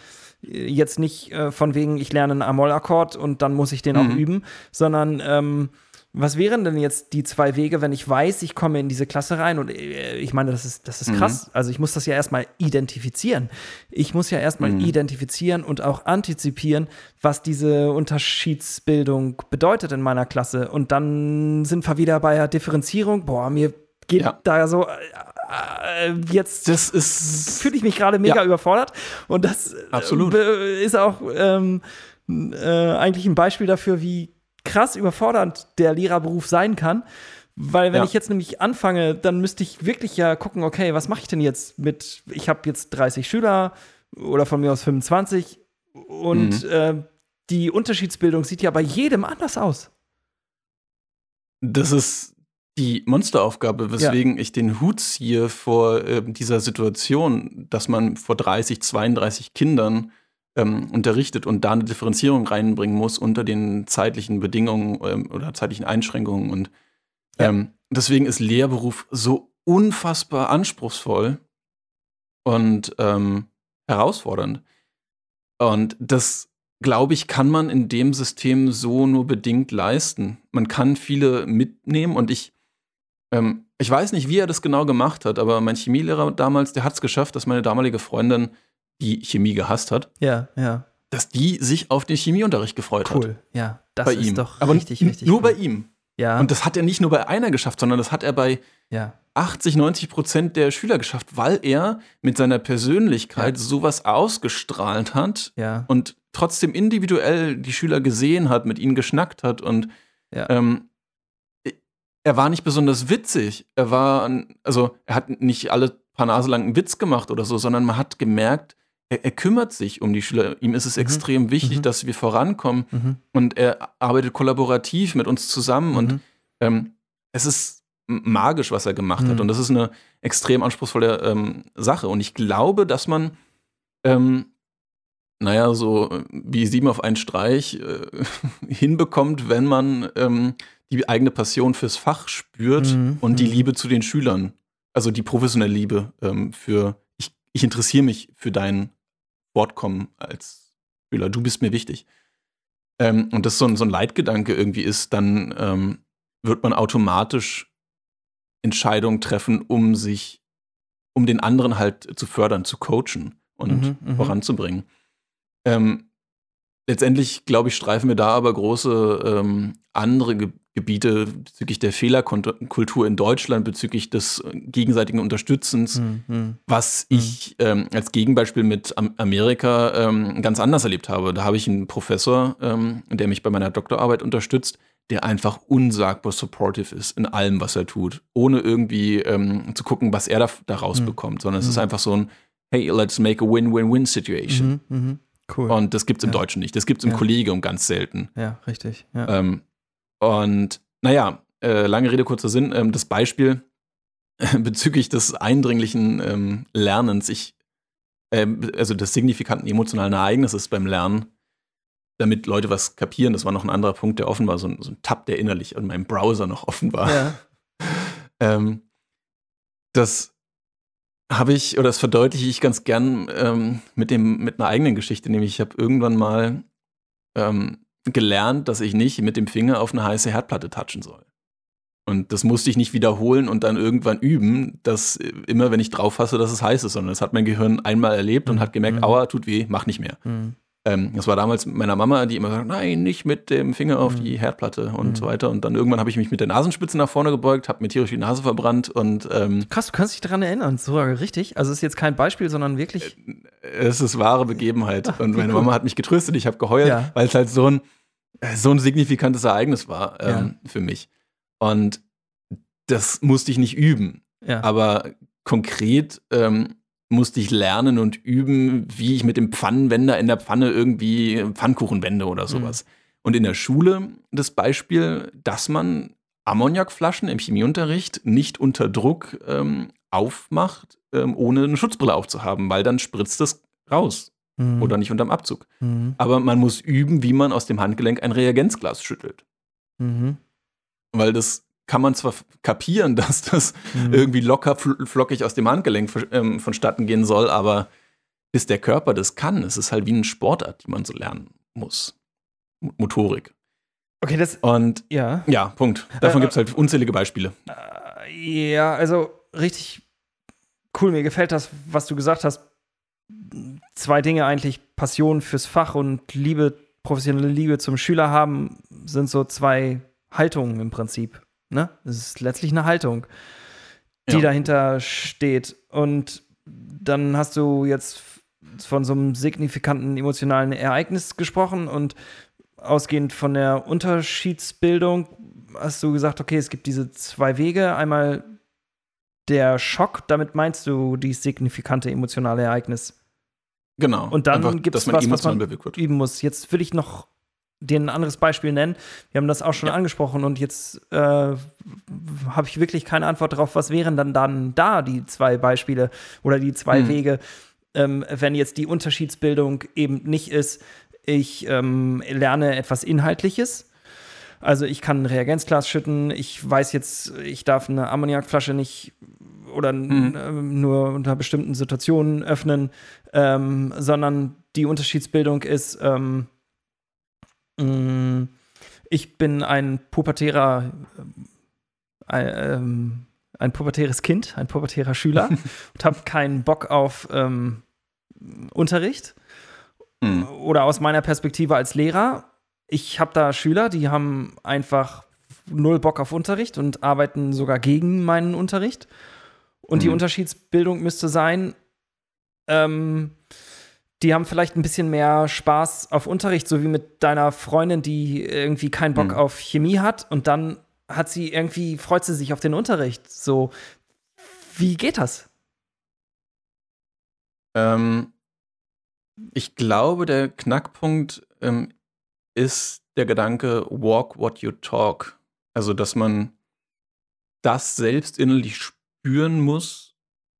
Jetzt nicht äh, von wegen, ich lerne einen Amol-Akkord und dann muss ich den mhm. auch üben, sondern ähm, was wären denn jetzt die zwei Wege, wenn ich weiß, ich komme in diese Klasse rein und äh, ich meine, das ist, das ist krass. Mhm. Also ich muss das ja erstmal identifizieren. Ich muss ja erstmal mhm. identifizieren und auch antizipieren, was diese Unterschiedsbildung bedeutet in meiner Klasse. Und dann sind wir wieder bei der Differenzierung. Boah, mir geht ja. da so äh, äh jetzt das ist fühle ich mich gerade mega ja. überfordert und das Absolut. Ist auch ähm, äh, eigentlich ein Beispiel dafür, wie krass überfordernd der Lehrerberuf sein kann. Weil wenn ja. ich jetzt nämlich anfange, dann müsste ich wirklich ja gucken, okay, was mache ich denn jetzt mit, ich habe jetzt 30 Schüler oder von mir aus 25 und mhm. äh, die Unterschiedsbildung sieht ja bei jedem anders aus. Das ist die Monsteraufgabe, weswegen ja. ich den Hut ziehe vor äh, dieser Situation, dass man vor 30, 32 Kindern ähm, unterrichtet und da eine Differenzierung reinbringen muss unter den zeitlichen Bedingungen ähm, oder zeitlichen Einschränkungen. Und ähm, deswegen ist Lehrberuf so unfassbar anspruchsvoll und ähm, herausfordernd. Und das, glaube ich, kann man in dem System so nur bedingt leisten. Man kann viele mitnehmen und ich, ähm, ich weiß nicht, wie er das genau gemacht hat, aber mein Chemielehrer damals, der hat es geschafft, dass meine damalige Freundin die Chemie gehasst hat. Ja, ja. Dass die sich auf den Chemieunterricht gefreut cool. hat. Cool, ja. Das bei ist ihm. doch Aber richtig, richtig Nur cool. bei ihm. Ja. Und das hat er nicht nur bei einer geschafft, sondern das hat er bei ja. 80, 90 Prozent der Schüler geschafft, weil er mit seiner Persönlichkeit ja. sowas ausgestrahlt hat ja. und trotzdem individuell die Schüler gesehen hat, mit ihnen geschnackt hat und ähm, er war nicht besonders witzig. Er war, also er hat nicht alle paar Nase lang einen Witz gemacht oder so, sondern man hat gemerkt, er, er, kümmert sich um die Schüler. Ihm ist es mhm. extrem wichtig, mhm. dass wir vorankommen. Mhm. Und er arbeitet kollaborativ mit uns zusammen. Und mhm. ähm, es ist magisch, was er gemacht hat. Mhm. Und das ist eine extrem anspruchsvolle ähm, Sache. Und ich glaube, dass man, ähm, naja, so wie sieben auf einen Streich äh, hinbekommt, wenn man ähm, die eigene Passion fürs Fach spürt mhm. und die Liebe zu den Schülern. Also die professionelle Liebe ähm, für, ich, ich interessiere mich für dein Fortkommen als Schüler, du bist mir wichtig. Ähm, und das so ein, so ein Leitgedanke irgendwie ist, dann ähm, wird man automatisch Entscheidungen treffen, um sich, um den anderen halt zu fördern, zu coachen und mhm, mhm. voranzubringen. Ähm, letztendlich, glaube ich, streifen wir da aber große ähm, andere Ge Gebiete bezüglich der Fehlerkultur in Deutschland, bezüglich des gegenseitigen Unterstützens, mhm. was mhm. ich ähm, als Gegenbeispiel mit Amerika ähm, ganz anders erlebt habe. Da habe ich einen Professor, ähm, der mich bei meiner Doktorarbeit unterstützt, der einfach unsagbar supportive ist in allem, was er tut, ohne irgendwie ähm, zu gucken, was er da, da rausbekommt, mhm. sondern es ist mhm. einfach so ein Hey, let's make a win-win-win-situation. Cool. Und das gibt es im ja. Deutschen nicht. Das gibt es im ja. Kollegium ganz selten. Ja, richtig. Ja. Ähm, und naja, äh, lange Rede, kurzer Sinn. Ähm, das Beispiel äh, bezüglich des eindringlichen ähm, Lernens, ich, äh, also des signifikanten emotionalen Ereignisses beim Lernen, damit Leute was kapieren, das war noch ein anderer Punkt, der offen war, so ein, so ein Tab, der innerlich in meinem Browser noch offen war. Ja. ähm, das habe ich, oder das verdeutliche ich ganz gern ähm, mit, dem, mit einer eigenen Geschichte, nämlich ich habe irgendwann mal ähm, gelernt, dass ich nicht mit dem Finger auf eine heiße Herdplatte touchen soll. Und das musste ich nicht wiederholen und dann irgendwann üben, dass immer, wenn ich drauf fasse, dass es heiß ist, sondern das hat mein Gehirn einmal erlebt und hat gemerkt, mhm. aua, tut weh, mach nicht mehr. Mhm. Ähm, das war damals mit meiner Mama, die immer sagt, nein, nicht mit dem Finger auf mhm. die Herdplatte und mhm. so weiter. Und dann irgendwann habe ich mich mit der Nasenspitze nach vorne gebeugt, habe mir tierisch die Nase verbrannt und ähm, Krass, du kannst dich daran erinnern, so richtig. Also es ist jetzt kein Beispiel, sondern wirklich. Äh, es ist wahre Begebenheit. Ach, und meine cool. Mama hat mich getröstet, ich habe geheult, ja. weil es halt so ein, äh, so ein signifikantes Ereignis war ähm, ja. für mich. Und das musste ich nicht üben. Ja. Aber konkret ähm, musste ich lernen und üben, wie ich mit dem Pfannenwender in der Pfanne irgendwie Pfannkuchen wende oder sowas. Mhm. Und in der Schule das Beispiel, dass man Ammoniakflaschen im Chemieunterricht nicht unter Druck ähm, aufmacht, ähm, ohne eine Schutzbrille aufzuhaben, weil dann spritzt es raus. Mhm. Oder nicht unterm Abzug. Mhm. Aber man muss üben, wie man aus dem Handgelenk ein Reagenzglas schüttelt. Mhm. Weil das kann man zwar kapieren, dass das mhm. irgendwie locker flockig aus dem Handgelenk ähm, vonstatten gehen soll, aber bis der Körper das kann, es ist halt wie eine Sportart, die man so lernen muss. Motorik. Okay, das. Und ja. Ja, Punkt. Davon äh, gibt es halt unzählige Beispiele. Äh, ja, also richtig cool. Mir gefällt das, was du gesagt hast. Zwei Dinge eigentlich: Passion fürs Fach und Liebe, professionelle Liebe zum Schüler haben, sind so zwei Haltungen im Prinzip. Ne? Es ist letztlich eine Haltung, die ja. dahinter steht. Und dann hast du jetzt von so einem signifikanten emotionalen Ereignis gesprochen und ausgehend von der Unterschiedsbildung hast du gesagt, okay, es gibt diese zwei Wege. Einmal der Schock, damit meinst du die signifikante emotionale Ereignis. Genau. Und dann gibt es was, was man üben muss. Jetzt will ich noch dir ein anderes Beispiel nennen. Wir haben das auch schon ja. angesprochen und jetzt äh, habe ich wirklich keine Antwort darauf, was wären dann, dann da die zwei Beispiele oder die zwei hm. Wege, ähm, wenn jetzt die Unterschiedsbildung eben nicht ist, ich ähm, lerne etwas Inhaltliches. Also ich kann ein Reagenzglas schütten, ich weiß jetzt, ich darf eine Ammoniakflasche nicht oder mhm. äh, nur unter bestimmten Situationen öffnen, ähm, sondern die Unterschiedsbildung ist, ähm, ich bin ein pubertärer, äh, ähm, ein pubertäres Kind, ein pubertärer Schüler und habe keinen Bock auf ähm, Unterricht Mhm. Oder aus meiner Perspektive als Lehrer, ich habe da Schüler, die haben einfach null Bock auf Unterricht und arbeiten sogar gegen meinen Unterricht. Und mhm. die Unterschiedsbildung müsste sein, ähm, die haben vielleicht ein bisschen mehr Spaß auf Unterricht, so wie mit deiner Freundin, die irgendwie keinen Bock mhm. auf Chemie hat und dann hat sie irgendwie, freut sie sich auf den Unterricht. So, wie geht das? Ähm, ich glaube, der Knackpunkt ähm, ist der Gedanke, walk what you talk. Also, dass man das selbst innerlich spüren muss,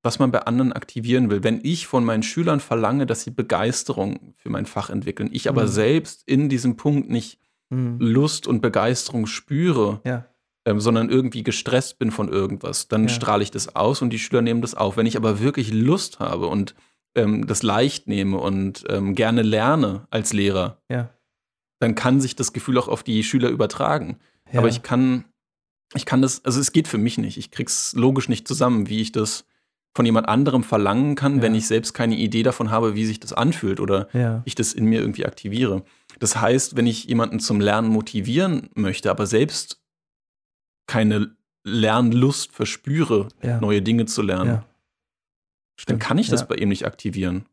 was man bei anderen aktivieren will. Wenn ich von meinen Schülern verlange, dass sie Begeisterung für mein Fach entwickeln, ich aber mhm. selbst in diesem Punkt nicht mhm. Lust und Begeisterung spüre, ja. ähm, sondern irgendwie gestresst bin von irgendwas, dann ja. strahle ich das aus und die Schüler nehmen das auf. Wenn ich aber wirklich Lust habe und ähm, das leicht nehme und ähm, gerne lerne als Lehrer, ja. dann kann sich das Gefühl auch auf die Schüler übertragen. Aber ich kann, ich kann das, also es geht für mich nicht. Ich krieg's logisch nicht zusammen, wie ich das von jemand anderem verlangen kann, ja. wenn ich selbst keine Idee davon habe, wie sich das anfühlt oder ich das in mir irgendwie aktiviere. Das heißt, wenn ich jemanden zum Lernen motivieren möchte, aber selbst keine Lernlust verspüre, neue Dinge zu lernen, dann kann ich das ja. bei ihm nicht aktivieren.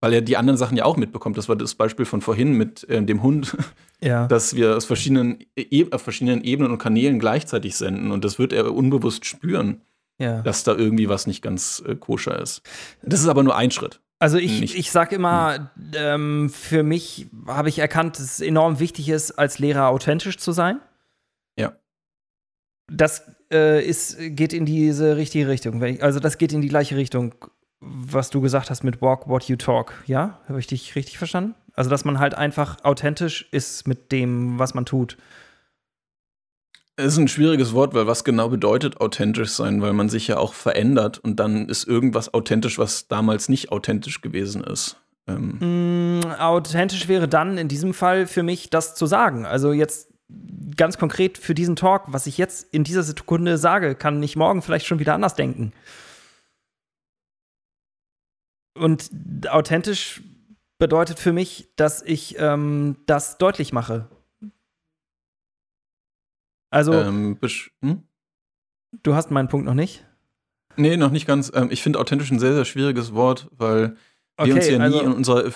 Weil er die anderen Sachen ja auch mitbekommt. Das war das Beispiel von vorhin mit äh, dem Hund, ja. dass wir aus verschiedenen, e auf verschiedenen Ebenen und Kanälen gleichzeitig senden. Und das wird er unbewusst spüren, ja. dass da irgendwie was nicht ganz äh, koscher ist. Das ist aber nur ein Schritt. Also ich, ich sage immer, hm. ähm, für mich habe ich erkannt, dass es enorm wichtig ist, als Lehrer authentisch zu sein. Ja. Das äh, ist, geht in diese richtige Richtung. Also das geht in die gleiche Richtung, was du gesagt hast mit Walk What You Talk. Ja, habe ich dich richtig verstanden? Also dass man halt einfach authentisch ist mit dem, was man tut. Es ist ein schwieriges Wort, weil was genau bedeutet authentisch sein, weil man sich ja auch verändert und dann ist irgendwas authentisch, was damals nicht authentisch gewesen ist. Ähm. Mm, authentisch wäre dann in diesem Fall für mich das zu sagen. Also jetzt ganz konkret für diesen Talk, was ich jetzt in dieser Sekunde sage, kann ich morgen vielleicht schon wieder anders denken. Und authentisch bedeutet für mich, dass ich ähm, das deutlich mache. Also, ähm, hm? du hast meinen Punkt noch nicht? Nee, noch nicht ganz. Ähm, ich finde authentisch ein sehr, sehr schwieriges Wort, weil okay, wir uns ja also, nie in unserer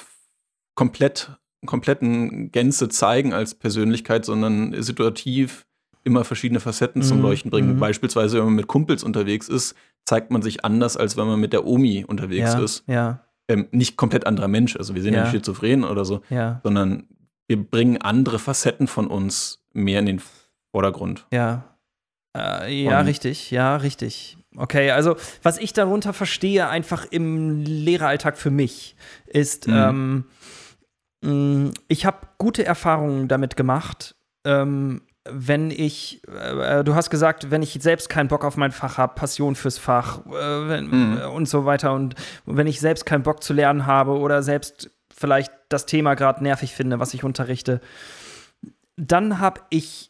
komplett kompletten Gänze zeigen als Persönlichkeit, sondern situativ immer verschiedene Facetten mhm. zum Leuchten bringen. Mhm. Beispielsweise, wenn man mit Kumpels unterwegs ist, zeigt man sich anders, als wenn man mit der Omi unterwegs ja, ist. Ja. Ähm, nicht komplett anderer Mensch, also wir sind ja, ja nicht schizophren oder so, sondern wir bringen andere Facetten von uns mehr in den Vordergrund. Ja. Äh, ja, Und richtig, ja, richtig. Okay, also was ich darunter verstehe, einfach im Lehreralltag für mich, ist, mhm. ähm, Mm, ich habe gute Erfahrungen damit gemacht, ähm, wenn ich, äh, du hast gesagt, wenn ich selbst keinen Bock auf mein Fach habe, Passion fürs Fach äh, wenn, mhm. Äh, und so weiter und wenn ich selbst keinen Bock zu lernen habe oder selbst vielleicht das Thema gerade nervig finde, was ich unterrichte, dann habe ich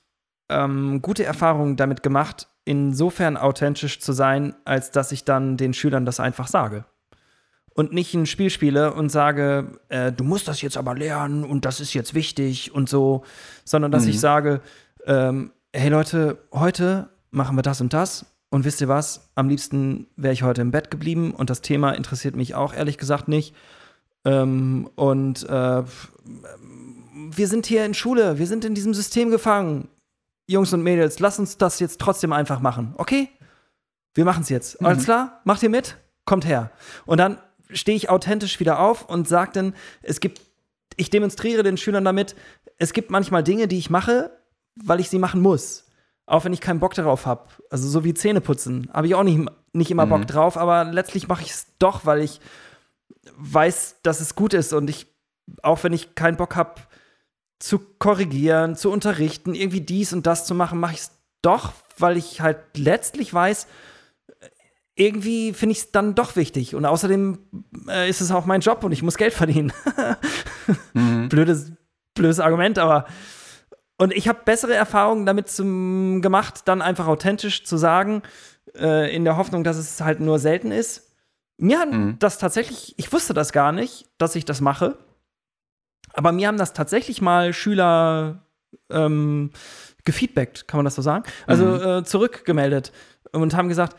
ähm, gute Erfahrungen damit gemacht, insofern authentisch zu sein, als dass ich dann den Schülern das einfach sage. Und nicht ein Spiel spiele und sage, äh, du musst das jetzt aber lernen und das ist jetzt wichtig und so, sondern dass mhm. ich sage, ähm, hey Leute, heute machen wir das und das und wisst ihr was? Am liebsten wäre ich heute im Bett geblieben und das Thema interessiert mich auch ehrlich gesagt nicht. Ähm, und äh, wir sind hier in Schule, wir sind in diesem System gefangen. Jungs und Mädels, lasst uns das jetzt trotzdem einfach machen, okay? Wir machen es jetzt. Mhm. Alles klar? Macht ihr mit? Kommt her. Und dann stehe ich authentisch wieder auf und sage dann, es gibt, ich demonstriere den Schülern damit, es gibt manchmal Dinge, die ich mache, weil ich sie machen muss. Auch wenn ich keinen Bock darauf habe. Also so wie Zähne putzen. Habe ich auch nicht, nicht immer mhm. Bock drauf, aber letztlich mache ich es doch, weil ich weiß, dass es gut ist. Und ich, auch wenn ich keinen Bock habe, zu korrigieren, zu unterrichten, irgendwie dies und das zu machen, mache ich es doch, weil ich halt letztlich weiß, irgendwie finde ich es dann doch wichtig. Und außerdem äh, ist es auch mein Job und ich muss Geld verdienen. mhm. blödes, blödes Argument, aber und ich habe bessere Erfahrungen damit zum, gemacht, dann einfach authentisch zu sagen, äh, in der Hoffnung, dass es halt nur selten ist. Mir hat mhm. das tatsächlich, ich wusste das gar nicht, dass ich das mache. Aber mir haben das tatsächlich mal Schüler ähm, gefeedbackt, kann man das so sagen? Also mhm. äh, zurückgemeldet und haben gesagt,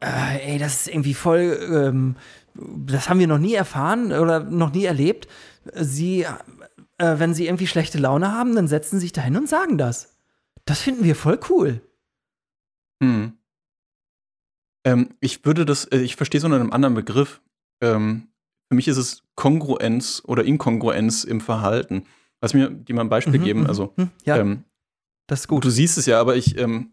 äh, ey, das ist irgendwie voll, ähm, das haben wir noch nie erfahren oder noch nie erlebt. Sie äh, wenn sie irgendwie schlechte Laune haben, dann setzen sie sich dahin und sagen das. Das finden wir voll cool. Hm. Ähm, ich würde das, äh, ich verstehe es unter einem anderen Begriff. Ähm, für mich ist es Kongruenz oder Inkongruenz im Verhalten. Lass mir dir mal ein Beispiel mhm, geben. Mhm, also, mhm, ja, ähm, das ist gut. Du siehst es ja, aber ich, ähm,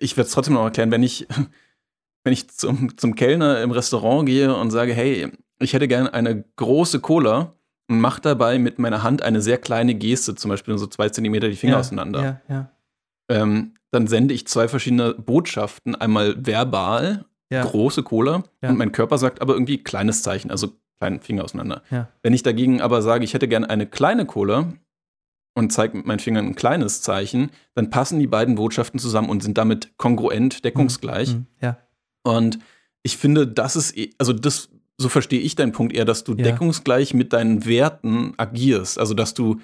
ich werde es trotzdem noch erklären. Wenn ich, wenn ich zum, zum Kellner im Restaurant gehe und sage, hey, ich hätte gerne eine große Cola, und mache dabei mit meiner Hand eine sehr kleine Geste, zum Beispiel so zwei Zentimeter die Finger ja, auseinander. Ja, ja. Ähm, dann sende ich zwei verschiedene Botschaften. Einmal verbal, große Cola, und mein Körper sagt aber irgendwie kleines Zeichen, also kleinen Finger auseinander. Ja. Wenn ich dagegen aber sage, ich hätte gerne eine kleine Cola und zeige mit meinen Fingern ein kleines Zeichen, dann passen die beiden Botschaften zusammen und sind damit kongruent, deckungsgleich. Mhm. Ja. Und ich finde, das ist, eh, also das so verstehe ich deinen Punkt eher, dass du ja. deckungsgleich mit deinen Werten agierst. Also, dass du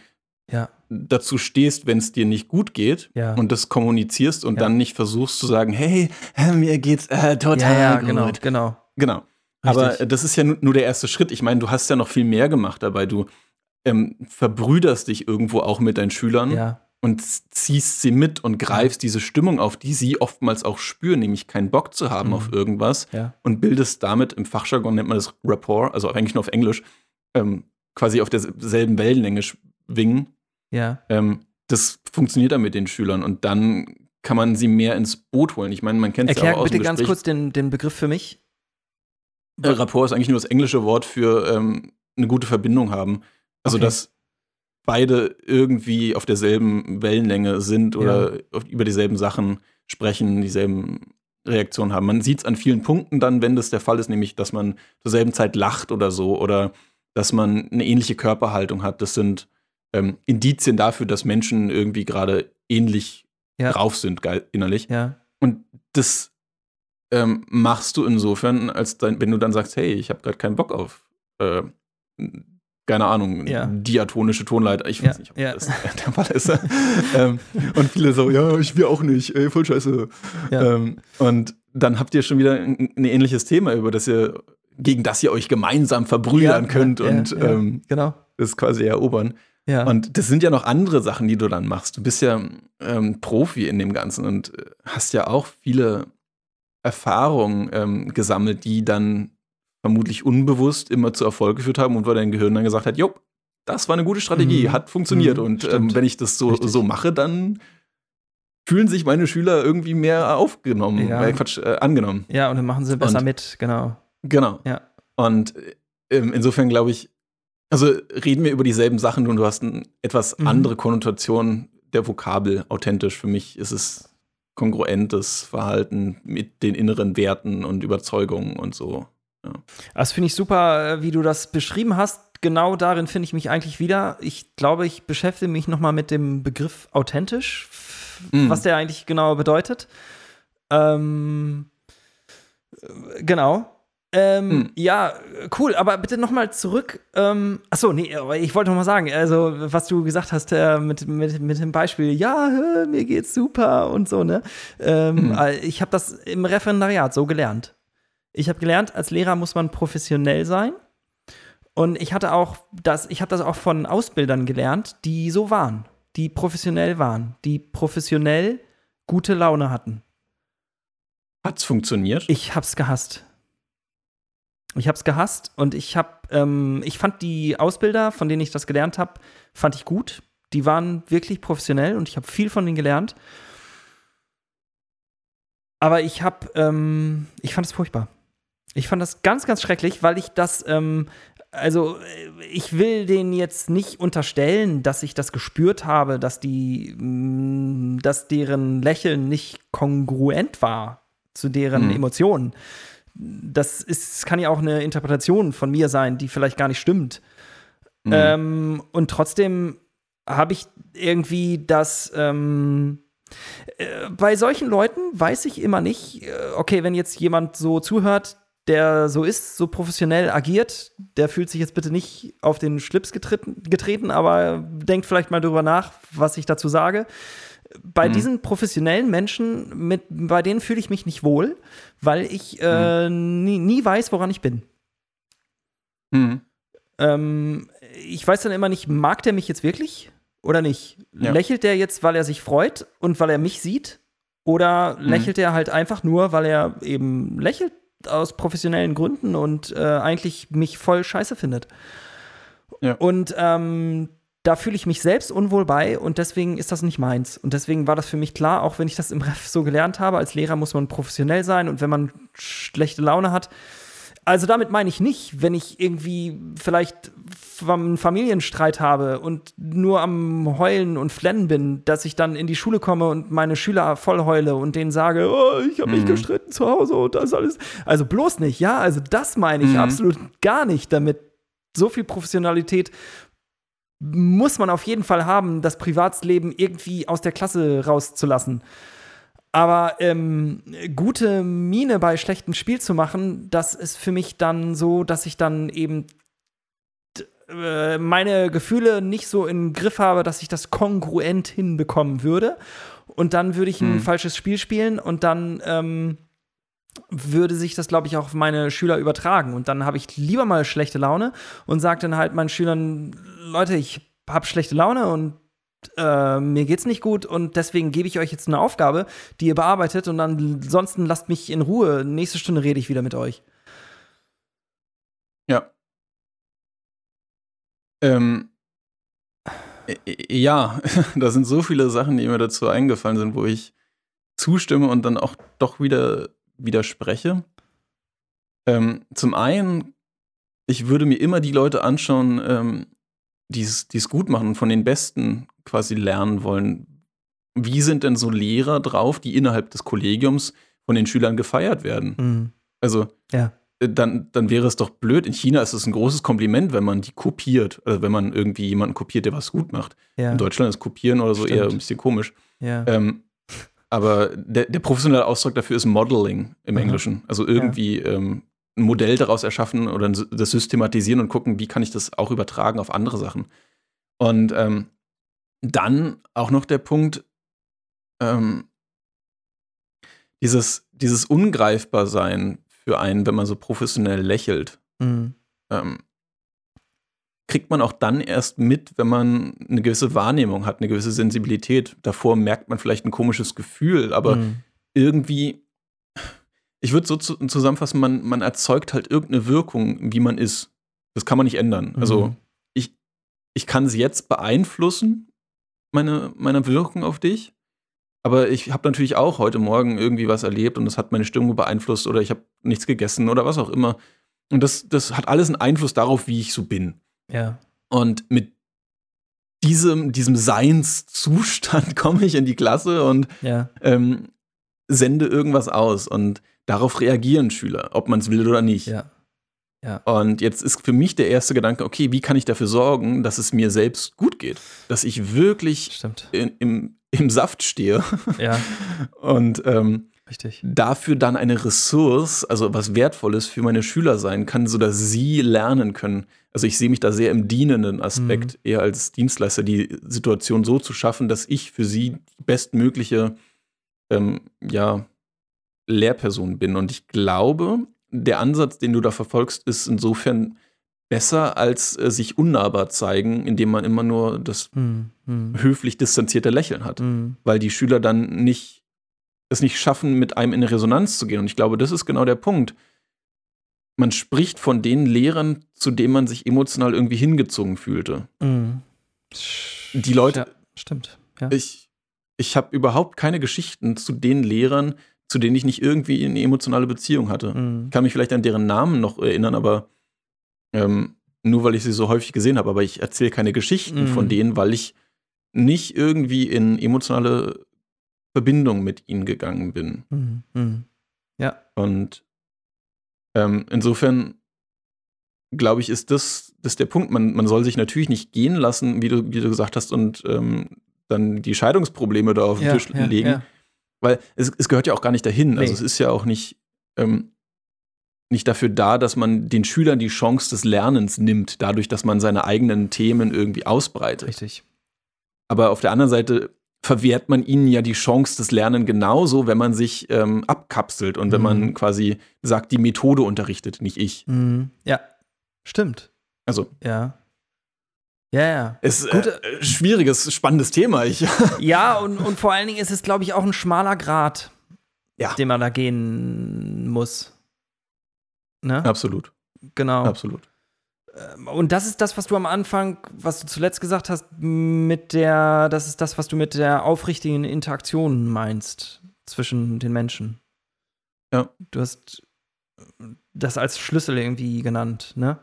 ja. dazu stehst, wenn es dir nicht gut geht ja. und das kommunizierst und dann nicht versuchst zu sagen, hey, mir geht's äh, total ja, gut. Genau, genau. Genau. Aber das ist ja nur der erste Schritt. Ich meine, du hast ja noch viel mehr gemacht dabei. Du ähm, verbrüderst dich irgendwo auch mit deinen Schülern. Ja und ziehst sie mit und greifst diese Stimmung auf, die sie oftmals auch spüren, nämlich keinen Bock zu haben mhm. auf irgendwas ja. und bildest damit, im Fachjargon nennt man das Rapport, also eigentlich nur auf Englisch, ähm, quasi auf derselben Wellenlänge schwingen. Ja. Ähm, das funktioniert dann mit den Schülern und dann kann man sie mehr ins Boot holen. Ich meine, man kennt es ja auch aus bitte ganz kurz den, den Begriff für mich. Äh, Rapport ist eigentlich nur das englische Wort für ähm, eine gute Verbindung haben. Also, okay. dass beide irgendwie auf derselben Wellenlänge sind oder ja. über dieselben Sachen sprechen, dieselben Reaktionen haben. Man sieht es an vielen Punkten dann, wenn das der Fall ist, nämlich, dass man zur selben Zeit lacht oder so oder dass man eine ähnliche Körperhaltung hat. Das sind ähm, Indizien dafür, dass Menschen irgendwie gerade ähnlich ja. drauf sind, innerlich. Ja. Und das ähm, machst du insofern, als dann, wenn du dann sagst, hey, ich habe gerade keinen Bock auf äh, keine Ahnung, ja. diatonische Tonleiter. Ich weiß ja, nicht, ob ja. das der Fall ist. ähm, und viele so, ja, ich will auch nicht, ey, voll scheiße. Ähm, und dann habt ihr schon wieder ein, ein, ähnliches Thema, über das ihr, gegen das ihr euch gemeinsam verbrüdern könnt und ähm, genau. das quasi erobern. Und das sind ja noch andere Sachen, die du dann machst. Du bist ja ähm, Profi in dem Ganzen und äh, hast ja auch viele Erfahrungen ähm, gesammelt, die dann vermutlich unbewusst immer zu Erfolg geführt haben und wo dein Gehirn dann gesagt hat, jo, das war eine gute Strategie, mhm. hat funktioniert. Mhm, und ähm, wenn ich das so, so mache, dann fühlen sich meine Schüler irgendwie mehr aufgenommen, ja. äh, Quatsch, äh, angenommen. Ja, und dann machen sie besser und, mit, genau. Genau. Ja. Und äh, insofern glaube ich, also reden wir über dieselben Sachen und du hast eine etwas mhm. andere Konnotation der Vokabel authentisch. Für mich ist es kongruentes Verhalten mit den inneren Werten und Überzeugungen und so. Ja. Das finde ich super, äh, wie du das beschrieben hast. genau darin finde ich mich eigentlich wieder. Ich glaube, ich beschäftige mich noch mal mit dem Begriff authentisch, mm. was der eigentlich genau bedeutet. Ähm, äh, genau. Ähm, hm. Ja, cool, aber bitte nochmal zurück. Ähm, achso, nee, ich wollte nochmal sagen, also, was du gesagt hast äh, mit, mit, mit dem Beispiel, ja, hör, mir geht's super und so, ne? Ähm, hm. Ich habe das im Referendariat so gelernt. Ich habe gelernt, als Lehrer muss man professionell sein. Und ich hatte auch das, ich habe das auch von Ausbildern gelernt, die so waren, die professionell waren, die professionell gute Laune hatten. Hat's funktioniert? Ich hab's gehasst. Ich habe es gehasst und ich habe, ähm, ich fand die Ausbilder, von denen ich das gelernt habe, fand ich gut. Die waren wirklich professionell und ich habe viel von denen gelernt. Aber ich habe, ähm, ich fand es furchtbar. Ich fand das ganz, ganz schrecklich, weil ich das, ähm, also ich will denen jetzt nicht unterstellen, dass ich das gespürt habe, dass die, mh, dass deren Lächeln nicht kongruent war zu deren mhm. Emotionen das ist, kann ja auch eine Interpretation von mir sein, die vielleicht gar nicht stimmt. Mhm. Ähm, und trotzdem habe ich irgendwie das. Ähm, äh, bei solchen Leuten weiß ich immer nicht, äh, okay, wenn jetzt jemand so zuhört, der so ist, so professionell agiert, der fühlt sich jetzt bitte nicht auf den Schlips getreten, getreten aber denkt vielleicht mal drüber nach, was ich dazu sage bei mhm. diesen professionellen Menschen, mit, bei denen fühle ich mich nicht wohl, weil ich äh, mhm. nie, nie, weiß, woran ich bin. Mhm. Ähm, ich weiß dann immer nicht, mag der mich jetzt wirklich oder nicht? Ja. Lächelt der jetzt, weil er sich freut und weil er mich sieht? Oder mhm. lächelt er halt einfach nur, weil er eben lächelt aus professionellen Gründen und äh, eigentlich mich voll scheiße findet? Ja. Und ähm, da fühle ich mich selbst unwohl bei und deswegen ist das nicht meins. Und deswegen war das für mich klar, auch wenn ich das im Ref so gelernt habe, als Lehrer muss man professionell sein und wenn man schlechte Laune hat. Also damit meine ich nicht, wenn ich irgendwie vielleicht einen Familienstreit habe und nur am Heulen und Flennen bin, dass ich dann in die Schule komme und meine Schüler voll heule und denen sage, oh, ich habe mich mhm. gestritten zu Hause und das alles. Also bloß nicht, ja, also das meine ich mhm. absolut gar nicht damit so viel Professionalität muss man auf jeden Fall haben, das Privatsleben irgendwie aus der Klasse rauszulassen. Aber ähm, gute Miene bei schlechtem Spiel zu machen, das ist für mich dann so, dass ich dann eben äh, meine Gefühle nicht so im Griff habe, dass ich das kongruent hinbekommen würde. Und dann würde ich ein hm. falsches Spiel spielen und dann ähm, würde sich das, glaube ich, auch auf meine Schüler übertragen. Und dann habe ich lieber mal schlechte Laune und sage dann halt meinen Schülern, Leute, ich habe schlechte Laune und äh, mir geht's nicht gut und deswegen gebe ich euch jetzt eine Aufgabe, die ihr bearbeitet und ansonsten lasst mich in Ruhe. Nächste Stunde rede ich wieder mit euch. Ja. Ähm, ja, da sind so viele Sachen, die mir dazu eingefallen sind, wo ich zustimme und dann auch doch wieder widerspreche. Ähm, zum einen, ich würde mir immer die Leute anschauen, ähm, die es gut machen und von den Besten quasi lernen wollen. Wie sind denn so Lehrer drauf, die innerhalb des Kollegiums von den Schülern gefeiert werden? Mhm. Also, ja. Äh, dann, dann wäre es doch blöd. In China ist es ein großes Kompliment, wenn man die kopiert. Also, wenn man irgendwie jemanden kopiert, der was gut macht. Ja. In Deutschland ist Kopieren oder so Stimmt. eher ein bisschen komisch. Ja. Ähm, aber der, der, professionelle Ausdruck dafür ist Modeling im mhm. Englischen. Also irgendwie ähm, ein Modell daraus erschaffen oder das systematisieren und gucken, wie kann ich das auch übertragen auf andere Sachen. Und ähm, dann auch noch der Punkt, ähm, dieses, dieses Ungreifbarsein für einen, wenn man so professionell lächelt, mhm. ähm, kriegt man auch dann erst mit, wenn man eine gewisse Wahrnehmung hat, eine gewisse Sensibilität. Davor merkt man vielleicht ein komisches Gefühl, aber mhm. irgendwie ich würde so zu, zusammenfassen, man, man erzeugt halt irgendeine Wirkung, wie man ist. Das kann man nicht ändern. Mhm. Also ich, ich kann sie jetzt beeinflussen, meine, meine Wirkung auf dich. Aber ich habe natürlich auch heute Morgen irgendwie was erlebt und das hat meine Stimmung beeinflusst oder ich habe nichts gegessen oder was auch immer. Und das, das hat alles einen Einfluss darauf, wie ich so bin. Ja. Und mit diesem, diesem Seinszustand komme ich in die Klasse und ja. ähm, sende irgendwas aus. Und darauf reagieren Schüler, ob man es will oder nicht. Ja. Ja. Und jetzt ist für mich der erste Gedanke, okay, wie kann ich dafür sorgen, dass es mir selbst gut geht? Dass ich wirklich in, im, im Saft stehe. Ja. Und ähm, Richtig. dafür dann eine Ressource, also was Wertvolles für meine Schüler sein kann, sodass sie lernen können. Also ich sehe mich da sehr im dienenden Aspekt, mhm. eher als Dienstleister, die Situation so zu schaffen, dass ich für sie die bestmögliche ähm, ja, Lehrperson bin. Und ich glaube, der Ansatz, den du da verfolgst, ist insofern besser als äh, sich unnahbar zeigen, indem man immer nur das mhm. höflich distanzierte Lächeln hat. Mhm. Weil die Schüler dann nicht es nicht schaffen, mit einem in Resonanz zu gehen. Und ich glaube, das ist genau der Punkt. Man spricht von den Lehrern, zu denen man sich emotional irgendwie hingezogen fühlte. Mhm. Die Leute. Ja, stimmt. Ja. Ich, ich habe überhaupt keine Geschichten zu den Lehrern, zu denen ich nicht irgendwie eine emotionale Beziehung hatte. Mhm. Ich kann mich vielleicht an deren Namen noch erinnern, aber ähm, nur weil ich sie so häufig gesehen habe. Aber ich erzähle keine Geschichten mhm. von denen, weil ich nicht irgendwie in emotionale Verbindung mit ihnen gegangen bin. Mhm. Mhm. Ja. Und ähm, insofern glaube ich, ist das, das der Punkt. Man, man soll sich natürlich nicht gehen lassen, wie du, wie du gesagt hast, und ähm, dann die Scheidungsprobleme da auf den ja, Tisch ja, legen. Ja. Weil es, es, gehört ja auch gar nicht dahin. Also nee. Also es ist ja auch nicht, ähm, nicht dafür da, dass man den Schülern die Chance des Lernens nimmt, dadurch, dass man seine eigenen Themen irgendwie ausbreitet. Richtig. Aber auf der anderen Seite verwehrt man ihnen ja die Chance des Lernens genauso, wenn man sich ähm, abkapselt und mhm. wenn man mhm. quasi sagt, die Methode unterrichtet, nicht ich. Mhm. Ja, stimmt. Also. Ja. Ja, ja. Ist Gut. Äh, schwieriges, spannendes Thema. Ich. ja, und, und vor allen Dingen ist es, glaube ich, auch ein schmaler Grad, ja. den man da gehen muss. Ne? Absolut. Genau. Absolut. Ähm, und das ist das, was du am Anfang, was du zuletzt gesagt hast, mit der, das ist das, was du mit der aufrichtigen Interaktion meinst zwischen den Menschen. Ja. Du hast das als Schlüssel irgendwie genannt, ne?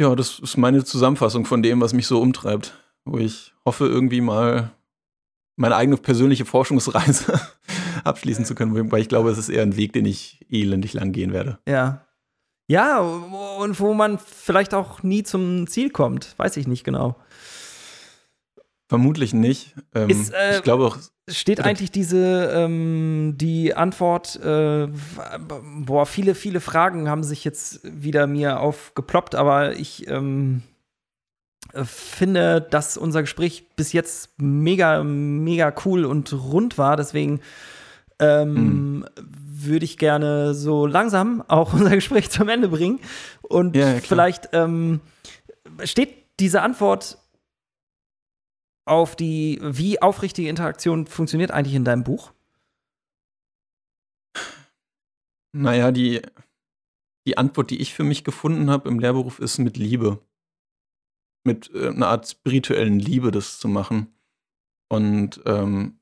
Ja, das ist meine Zusammenfassung von dem, was mich so umtreibt, wo ich hoffe, irgendwie mal meine eigene persönliche Forschungsreise abschließen zu können, weil ich glaube, es ist eher ein Weg, den ich elendig lang gehen werde. Ja, ja, und wo man vielleicht auch nie zum Ziel kommt. Weiß ich nicht genau. Vermutlich nicht. Ähm, Ist, äh, ich glaube auch. Steht eigentlich diese ähm, die Antwort, äh, boah, viele, viele Fragen haben sich jetzt wieder mir aufgeploppt, aber ich ähm, finde, dass unser Gespräch bis jetzt mega, mega cool und rund war. Deswegen ähm, mhm würde ich gerne so langsam auch unser Gespräch zum Ende bringen. Und ja, vielleicht ähm, steht diese Antwort auf die, wie aufrichtige Interaktion funktioniert eigentlich in deinem Buch? Naja, die, die Antwort, die ich für mich gefunden habe im Lehrberuf, ist mit Liebe. Mit äh, einer Art spirituellen Liebe, das zu machen. Und ähm,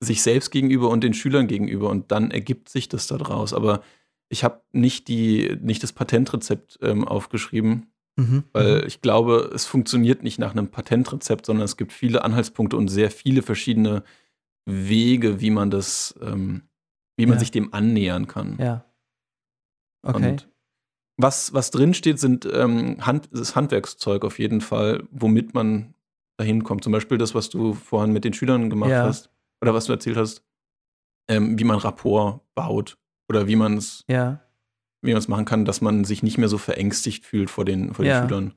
sich selbst gegenüber und den Schülern gegenüber und dann ergibt sich das daraus. Aber ich habe nicht die, nicht das Patentrezept ähm, aufgeschrieben, mhm. weil mhm. ich glaube, es funktioniert nicht nach einem Patentrezept, sondern es gibt viele Anhaltspunkte und sehr viele verschiedene Wege, wie man das, ähm, wie man ja. sich dem annähern kann. Ja. Okay. Und was, was drinsteht, sind ähm, Hand, das Handwerkszeug auf jeden Fall, womit man dahin kommt. Zum Beispiel das, was du vorhin mit den Schülern gemacht ja. hast oder was du erzählt hast, ähm, wie man Rapport baut oder wie man es ja. wie man es machen kann, dass man sich nicht mehr so verängstigt fühlt vor den, vor den ja. Schülern.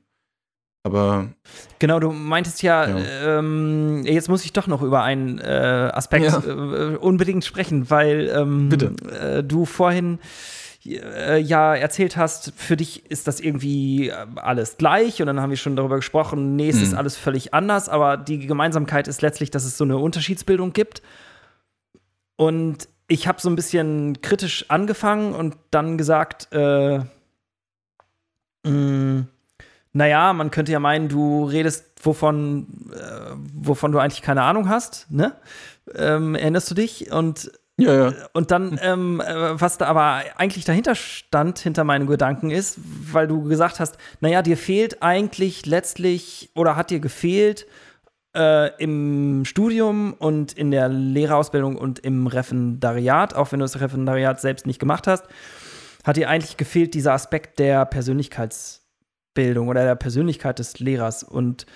Aber genau, du meintest ja, ja. Ähm, jetzt muss ich doch noch über einen äh, Aspekt ja. äh, unbedingt sprechen, weil ähm, äh, du vorhin äh, ja erzählt hast, für dich ist das irgendwie äh, alles gleich und dann haben wir schon darüber gesprochen, nee, es mhm. ist alles völlig anders, aber die Gemeinsamkeit ist letztlich, dass es so eine Unterschiedsbildung gibt. Und ich habe so ein bisschen kritisch angefangen und dann gesagt, äh, mh, mm, naja, man könnte ja meinen, du redest, wovon, äh, wovon du eigentlich keine Ahnung hast, ne? Ähm, erinnerst du dich? Und ja, ja. Und dann, ähm, äh, was da aber eigentlich dahinter stand, hinter meinen Gedanken ist, weil du gesagt hast, naja, dir fehlt eigentlich letztlich oder hat dir gefehlt äh, im Studium und in der Lehrerausbildung und im Referendariat, auch wenn du das Referendariat selbst nicht gemacht hast, hat dir eigentlich gefehlt dieser Aspekt der Persönlichkeitsbildung oder der Persönlichkeit des Lehrers. Und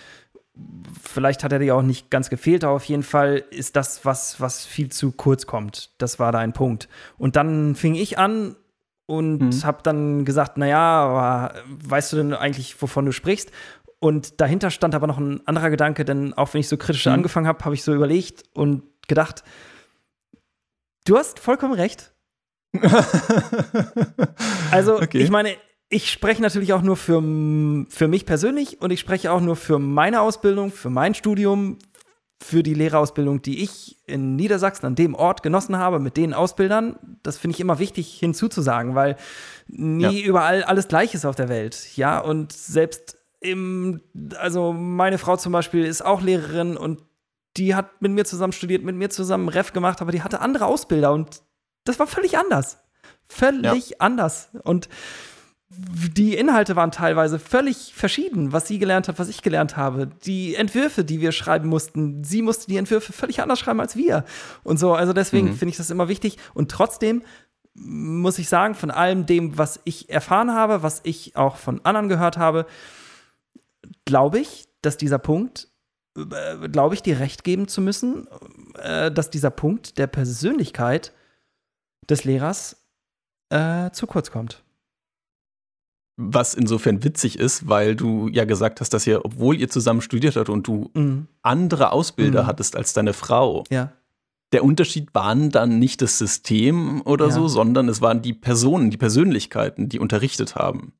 vielleicht hat er dir auch nicht ganz gefehlt, aber auf jeden Fall ist das was, was viel zu kurz kommt. Das war da ein Punkt. Und dann fing ich an und mhm. habe dann gesagt, naja, aber weißt du denn eigentlich, wovon du sprichst? Und dahinter stand aber noch ein anderer Gedanke, denn auch wenn ich so kritisch mhm. angefangen habe, habe ich so überlegt und gedacht, du hast vollkommen recht. also, okay. ich meine, ich spreche natürlich auch nur für, für mich persönlich und ich spreche auch nur für meine Ausbildung, für mein Studium, für die Lehrerausbildung, die ich in Niedersachsen an dem Ort genossen habe, mit den Ausbildern. Das finde ich immer wichtig hinzuzusagen, weil nie ja. überall alles gleich ist auf der Welt. Ja, und selbst im, also meine Frau zum Beispiel ist auch Lehrerin und die hat mit mir zusammen studiert, mit mir zusammen Ref gemacht, aber die hatte andere Ausbilder und das war völlig anders. Völlig ja. anders. Und die Inhalte waren teilweise völlig verschieden, was sie gelernt hat, was ich gelernt habe. Die Entwürfe, die wir schreiben mussten, sie musste die Entwürfe völlig anders schreiben als wir. Und so, also deswegen mhm. finde ich das immer wichtig. Und trotzdem muss ich sagen, von allem dem, was ich erfahren habe, was ich auch von anderen gehört habe, glaube ich, dass dieser Punkt, äh, glaube ich, dir recht geben zu müssen, äh, dass dieser Punkt der Persönlichkeit des Lehrers äh, zu kurz kommt. Was insofern witzig ist, weil du ja gesagt hast, dass ihr, obwohl ihr zusammen studiert habt und du mhm. andere Ausbilder mhm. hattest als deine Frau, ja. der Unterschied waren dann nicht das System oder ja. so, sondern es waren die Personen, die Persönlichkeiten, die unterrichtet haben.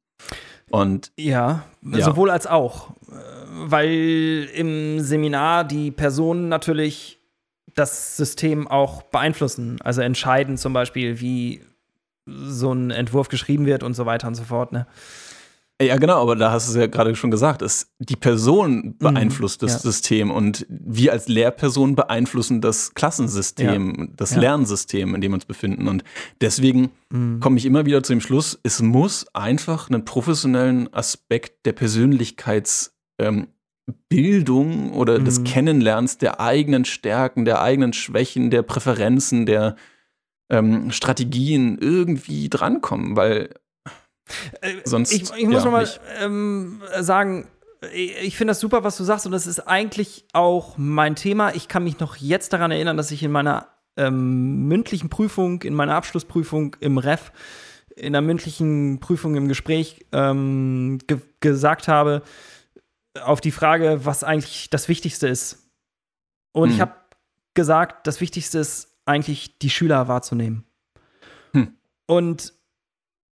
Und ja, ja, sowohl als auch. Weil im Seminar die Personen natürlich das System auch beeinflussen. Also entscheiden zum Beispiel, wie so ein Entwurf geschrieben wird und so weiter und so fort. Ne? Ja, genau, aber da hast du es ja gerade schon gesagt, es, die Person beeinflusst mhm, das ja. System und wir als Lehrperson beeinflussen das Klassensystem, ja. das ja. Lernsystem, in dem wir uns befinden. Und deswegen mhm. komme ich immer wieder zu dem Schluss, es muss einfach einen professionellen Aspekt der Persönlichkeitsbildung ähm, oder mhm. des Kennenlernens der eigenen Stärken, der eigenen Schwächen, der Präferenzen, der ähm, Strategien irgendwie drankommen, weil äh, sonst. Ich, ich muss ja, mal ähm, sagen, ich finde das super, was du sagst, und das ist eigentlich auch mein Thema. Ich kann mich noch jetzt daran erinnern, dass ich in meiner ähm, mündlichen Prüfung, in meiner Abschlussprüfung im Ref, in der mündlichen Prüfung im Gespräch ähm, ge gesagt habe, auf die Frage, was eigentlich das Wichtigste ist. Und hm. ich habe gesagt, das Wichtigste ist eigentlich die Schüler wahrzunehmen. Hm. Und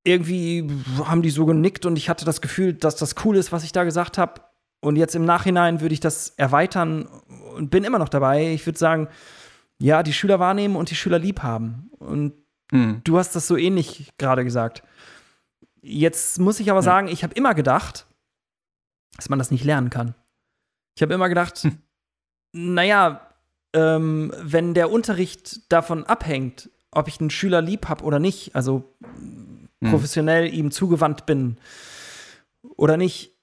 irgendwie haben die so genickt und ich hatte das Gefühl, dass das cool ist, was ich da gesagt habe. Und jetzt im Nachhinein würde ich das erweitern und bin immer noch dabei. Ich würde sagen, ja, die Schüler wahrnehmen und die Schüler lieb haben. Und hm. du hast das so ähnlich gerade gesagt. Jetzt muss ich aber ja. sagen, ich habe immer gedacht, dass man das nicht lernen kann. Ich habe immer gedacht, hm. naja, ähm, wenn der Unterricht davon abhängt, ob ich einen Schüler lieb habe oder nicht, also hm. professionell ihm zugewandt bin oder nicht,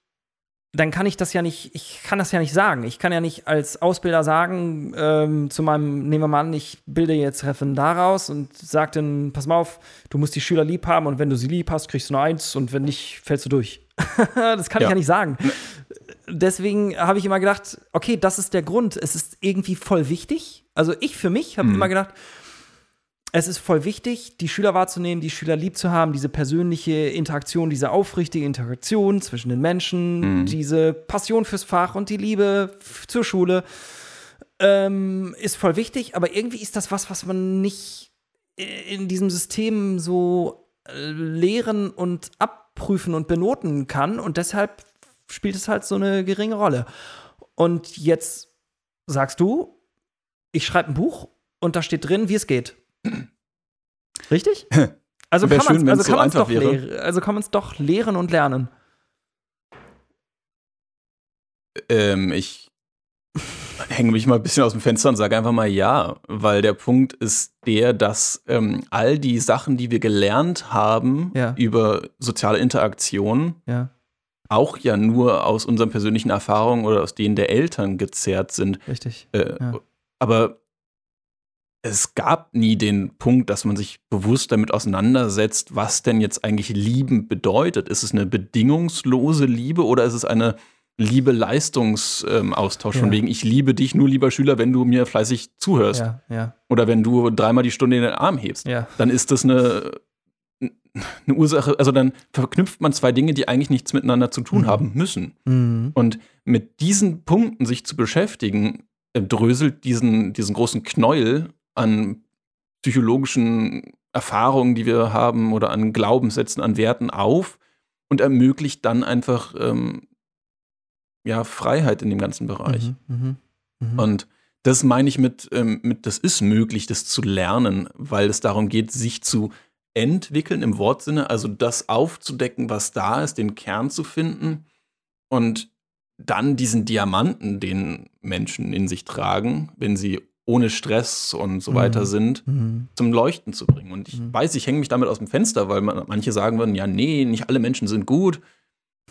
dann kann ich das ja nicht, ich kann das ja nicht sagen. Ich kann ja nicht als Ausbilder sagen, ähm, zu meinem, nehmen wir mal an, ich bilde jetzt Referendar raus und sage dann, pass mal auf, du musst die Schüler lieb haben und wenn du sie lieb hast, kriegst du nur eins und wenn nicht, fällst du durch. das kann ja. ich ja nicht sagen. Deswegen habe ich immer gedacht, okay, das ist der Grund. Es ist irgendwie voll wichtig. Also ich für mich habe mhm. immer gedacht, es ist voll wichtig, die Schüler wahrzunehmen, die Schüler lieb zu haben, diese persönliche Interaktion, diese aufrichtige Interaktion zwischen den Menschen, mhm. diese Passion fürs Fach und die Liebe zur Schule ähm, ist voll wichtig. Aber irgendwie ist das was, was man nicht in diesem System so äh, lehren und abprüfen und benoten kann. Und deshalb spielt es halt so eine geringe Rolle. Und jetzt sagst du, ich schreibe ein Buch und da steht drin, wie es geht. Richtig? Also kann man es also so doch, also kann doch lehren und lernen. Ähm, ich hänge mich mal ein bisschen aus dem Fenster und sage einfach mal ja, weil der Punkt ist der, dass ähm, all die Sachen, die wir gelernt haben ja. über soziale Interaktion, ja auch ja nur aus unseren persönlichen Erfahrungen oder aus denen der Eltern gezerrt sind. Richtig. Äh, ja. Aber es gab nie den Punkt, dass man sich bewusst damit auseinandersetzt, was denn jetzt eigentlich lieben bedeutet. Ist es eine bedingungslose Liebe oder ist es eine Liebe-Leistungsaustausch, ja. von wegen, ich liebe dich nur, lieber Schüler, wenn du mir fleißig zuhörst. Ja, ja. Oder wenn du dreimal die Stunde in den Arm hebst. Dann ist das eine, eine Ursache, also dann verknüpft man zwei Dinge, die eigentlich nichts miteinander zu tun mhm. haben müssen. Mhm. Und mit diesen Punkten sich zu beschäftigen, äh, dröselt diesen, diesen großen Knäuel an psychologischen Erfahrungen, die wir haben, oder an Glaubenssätzen, an Werten auf und ermöglicht dann einfach ähm, ja, Freiheit in dem ganzen Bereich. Mhm, mh, mh. Und das meine ich mit, ähm, mit, das ist möglich, das zu lernen, weil es darum geht, sich zu entwickeln im Wortsinne, also das aufzudecken, was da ist, den Kern zu finden und dann diesen Diamanten, den Menschen in sich tragen, wenn sie ohne Stress und so weiter mhm. sind, mhm. zum Leuchten zu bringen. Und ich mhm. weiß, ich hänge mich damit aus dem Fenster, weil man, manche sagen würden, ja, nee, nicht alle Menschen sind gut.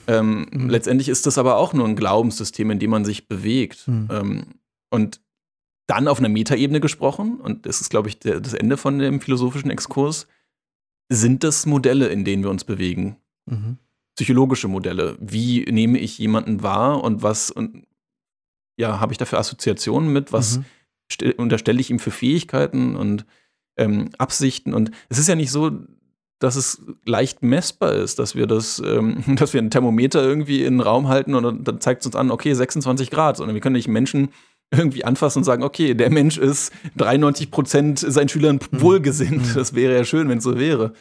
Ähm, mhm. Letztendlich ist das aber auch nur ein Glaubenssystem, in dem man sich bewegt. Mhm. Ähm, und dann auf einer Metaebene gesprochen, und das ist, glaube ich, der, das Ende von dem philosophischen Exkurs, sind das Modelle, in denen wir uns bewegen. Mhm. Psychologische Modelle. Wie nehme ich jemanden wahr und was und ja, habe ich dafür Assoziationen mit? Was mhm. unterstelle ich ihm für Fähigkeiten und ähm, Absichten? Und es ist ja nicht so, dass es leicht messbar ist, dass wir das, ähm, dass wir ein Thermometer irgendwie in den Raum halten und dann zeigt es uns an, okay, 26 Grad, sondern wir können nicht Menschen irgendwie anfassen und sagen, okay, der Mensch ist 93 Prozent seinen Schülern mhm. wohlgesinnt. Mhm. Das wäre ja schön, wenn es so wäre.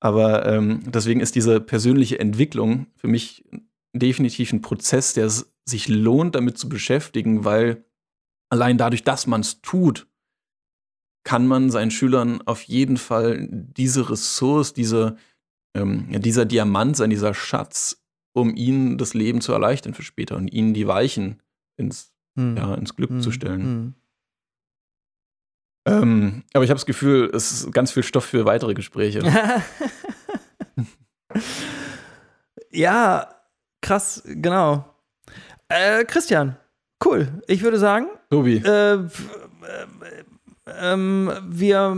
Aber ähm, deswegen ist diese persönliche Entwicklung für mich definitiv ein Prozess, der sich lohnt, damit zu beschäftigen, weil allein dadurch, dass man es tut, kann man seinen Schülern auf jeden Fall diese Ressource, diese, ähm, dieser Diamant sein, dieser Schatz, um ihnen das Leben zu erleichtern für später und ihnen die Weichen ins hm. ja, ins Glück hm. zu stellen. Hm. Ähm, aber ich habe das Gefühl, es ist ganz viel Stoff für weitere Gespräche. ja, krass, genau. Äh, Christian, cool. Ich würde sagen, Tobi. Äh, äh, ähm, wir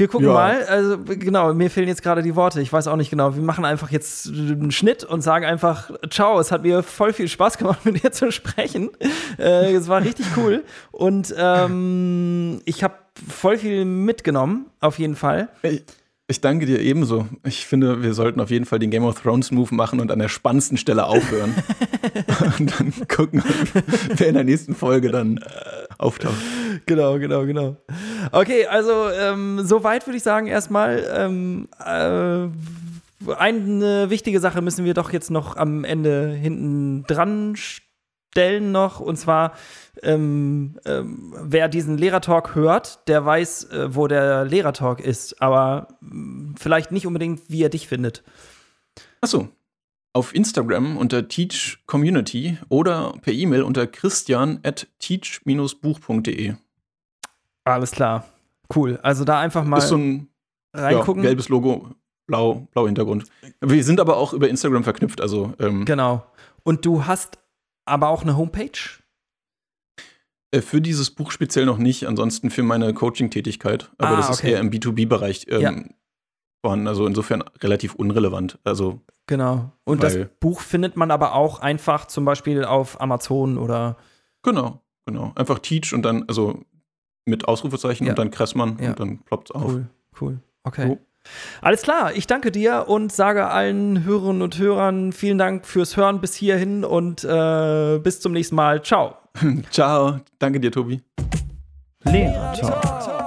wir gucken ja. mal. Also, genau, mir fehlen jetzt gerade die Worte. Ich weiß auch nicht genau. Wir machen einfach jetzt einen Schnitt und sagen einfach: Ciao, es hat mir voll viel Spaß gemacht, mit dir zu sprechen. Äh, es war richtig cool. Und ähm, ich habe voll viel mitgenommen, auf jeden Fall. Ich, ich danke dir ebenso. Ich finde, wir sollten auf jeden Fall den Game of Thrones Move machen und an der spannendsten Stelle aufhören. und dann gucken, wer in der nächsten Folge dann auftaucht. Genau, genau, genau. Okay, also ähm, soweit würde ich sagen, erstmal. Ähm, äh, eine wichtige Sache müssen wir doch jetzt noch am Ende hinten dran stellen noch. Und zwar, ähm, ähm, wer diesen Lehrertalk hört, der weiß, äh, wo der Lehrertalk ist. Aber mh, vielleicht nicht unbedingt, wie er dich findet. Achso, auf Instagram unter Teach Community oder per E-Mail unter christian at teach-buch.de. Alles klar. Cool. Also da einfach mal ist so ein reingucken. Ja, gelbes Logo, blau, blau Hintergrund. Wir sind aber auch über Instagram verknüpft, also ähm, Genau. Und du hast aber auch eine Homepage? Äh, für dieses Buch speziell noch nicht, ansonsten für meine Coaching-Tätigkeit. Aber ah, das okay. ist eher im B2B-Bereich ähm, ja. vorhanden, also insofern relativ unrelevant. Also Genau. Und das Buch findet man aber auch einfach zum Beispiel auf Amazon oder. Genau, genau. Einfach Teach und dann, also mit Ausrufezeichen ja. und dann Kressmann ja. und dann ploppt es auf. Cool, cool. Okay. So. Alles klar, ich danke dir und sage allen Hörerinnen und Hörern vielen Dank fürs Hören bis hierhin und äh, bis zum nächsten Mal. Ciao. Ciao. Danke dir, Tobi. Lehrer Talk.